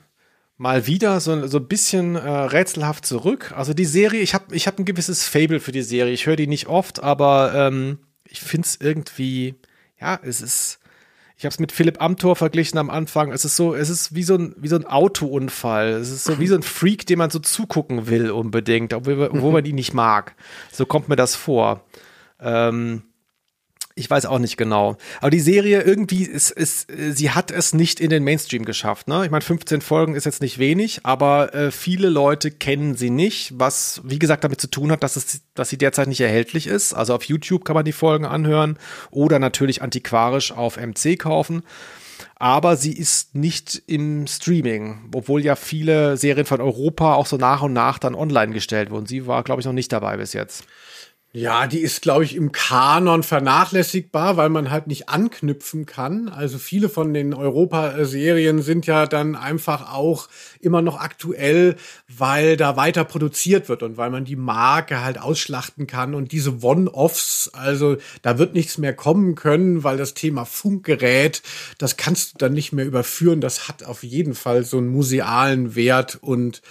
mal wieder so, so ein bisschen äh, rätselhaft zurück. Also die Serie, ich habe ich hab ein gewisses Fable für die Serie. Ich höre die nicht oft, aber ähm, ich finde es irgendwie, ja, es ist ich habe es mit Philipp Amthor verglichen am Anfang. Es ist so, es ist wie so ein, wie so ein Autounfall. Es ist so wie so ein Freak, dem man so zugucken will unbedingt, obwohl, obwohl man ihn nicht mag. So kommt mir das vor. Ähm, ich weiß auch nicht genau. Aber die Serie irgendwie ist, ist sie hat es nicht in den Mainstream geschafft. Ne? Ich meine, 15 Folgen ist jetzt nicht wenig, aber äh, viele Leute kennen sie nicht, was wie gesagt damit zu tun hat, dass es, dass sie derzeit nicht erhältlich ist. Also auf YouTube kann man die Folgen anhören oder natürlich antiquarisch auf MC kaufen. Aber sie ist nicht im Streaming, obwohl ja viele Serien von Europa auch so nach und nach dann online gestellt wurden. Sie war, glaube ich, noch nicht dabei bis jetzt. Ja, die ist, glaube ich, im Kanon vernachlässigbar, weil man halt nicht anknüpfen kann. Also viele von den Europa-Serien sind ja dann einfach auch immer noch aktuell, weil da weiter produziert wird und weil man die Marke halt ausschlachten kann und diese One-Offs, also da wird nichts mehr kommen können, weil das Thema Funkgerät, das kannst du dann nicht mehr überführen. Das hat auf jeden Fall so einen musealen Wert und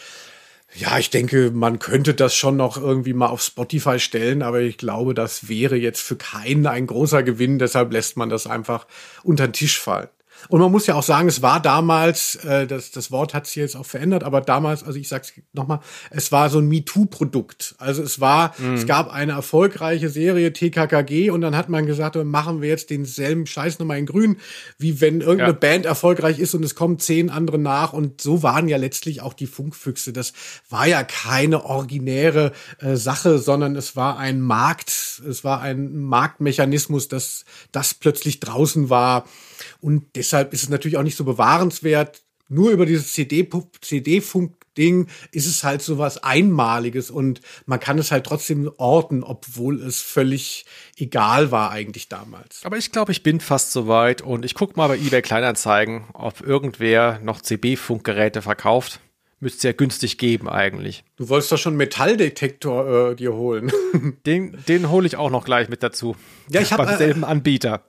ja, ich denke, man könnte das schon noch irgendwie mal auf Spotify stellen, aber ich glaube, das wäre jetzt für keinen ein großer Gewinn, deshalb lässt man das einfach unter den Tisch fallen. Und man muss ja auch sagen, es war damals, äh, das, das Wort hat sich jetzt auch verändert, aber damals, also ich sag's nochmal, es war so ein MeToo-Produkt. Also es war, mhm. es gab eine erfolgreiche Serie TKKG und dann hat man gesagt, machen wir jetzt denselben Scheiß nochmal in grün, wie wenn irgendeine ja. Band erfolgreich ist und es kommen zehn andere nach und so waren ja letztlich auch die Funkfüchse. Das war ja keine originäre äh, Sache, sondern es war ein Markt, es war ein Marktmechanismus, dass das plötzlich draußen war und deshalb ist es natürlich auch nicht so bewahrenswert. Nur über dieses CD-Funk-Ding ist es halt so was Einmaliges und man kann es halt trotzdem orten, obwohl es völlig egal war eigentlich damals. Aber ich glaube, ich bin fast so weit und ich gucke mal bei eBay Kleinanzeigen, ob irgendwer noch CB-Funkgeräte verkauft. Müsste ja günstig geben eigentlich. Du wolltest doch schon Metalldetektor äh, dir holen. Den, den hole ich auch noch gleich mit dazu. Ja, ich habe beim äh, selben Anbieter.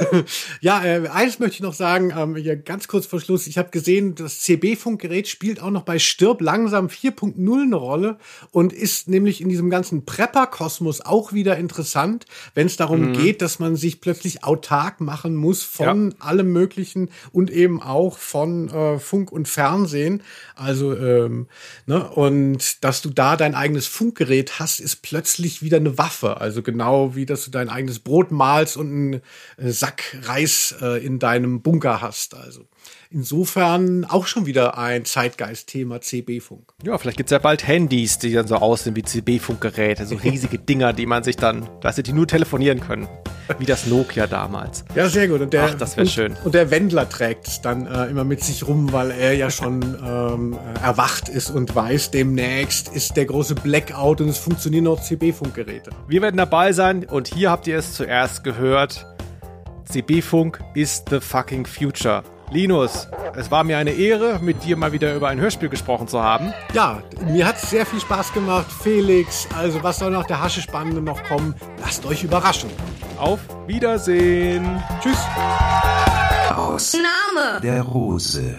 ja, äh, eines möchte ich noch sagen, ähm, hier ganz kurz vor Schluss. Ich habe gesehen, das CB-Funkgerät spielt auch noch bei Stirb langsam 4.0 eine Rolle und ist nämlich in diesem ganzen Prepper-Kosmos auch wieder interessant, wenn es darum Mhm. geht, dass man sich plötzlich autark machen muss von allem Möglichen und eben auch von äh, Funk und Fernsehen. Also, ähm, ne, und dass du da dein eigenes Funkgerät hast, ist plötzlich wieder eine Waffe. Also genau wie, dass du dein eigenes Brot malst und einen äh, Sack Reis äh, in deinem Bunker hast. Also insofern auch schon wieder ein Zeitgeist-Thema CB-Funk. Ja, vielleicht gibt's ja bald Handys, die dann so aussehen wie CB-Funkgeräte, so riesige Dinger, die man sich dann, weißt du, die nur telefonieren können. Wie das Nokia damals. Ja, sehr gut. Und der, Ach, das wär und, schön. Und der Wendler trägt es dann äh, immer mit sich rum, weil er ja schon ähm, äh, erwacht ist und weiß, demnächst ist der große Blackout und es funktionieren noch CB-Funkgeräte. Wir werden dabei sein und hier habt ihr es zuerst gehört. CB-Funk ist the fucking future. Linus, es war mir eine Ehre, mit dir mal wieder über ein Hörspiel gesprochen zu haben. Ja, mir hat sehr viel Spaß gemacht. Felix, also was soll nach der Hasche-Spannende noch kommen? Lasst euch überraschen. Auf Wiedersehen. Tschüss. Aus Name. der Rose.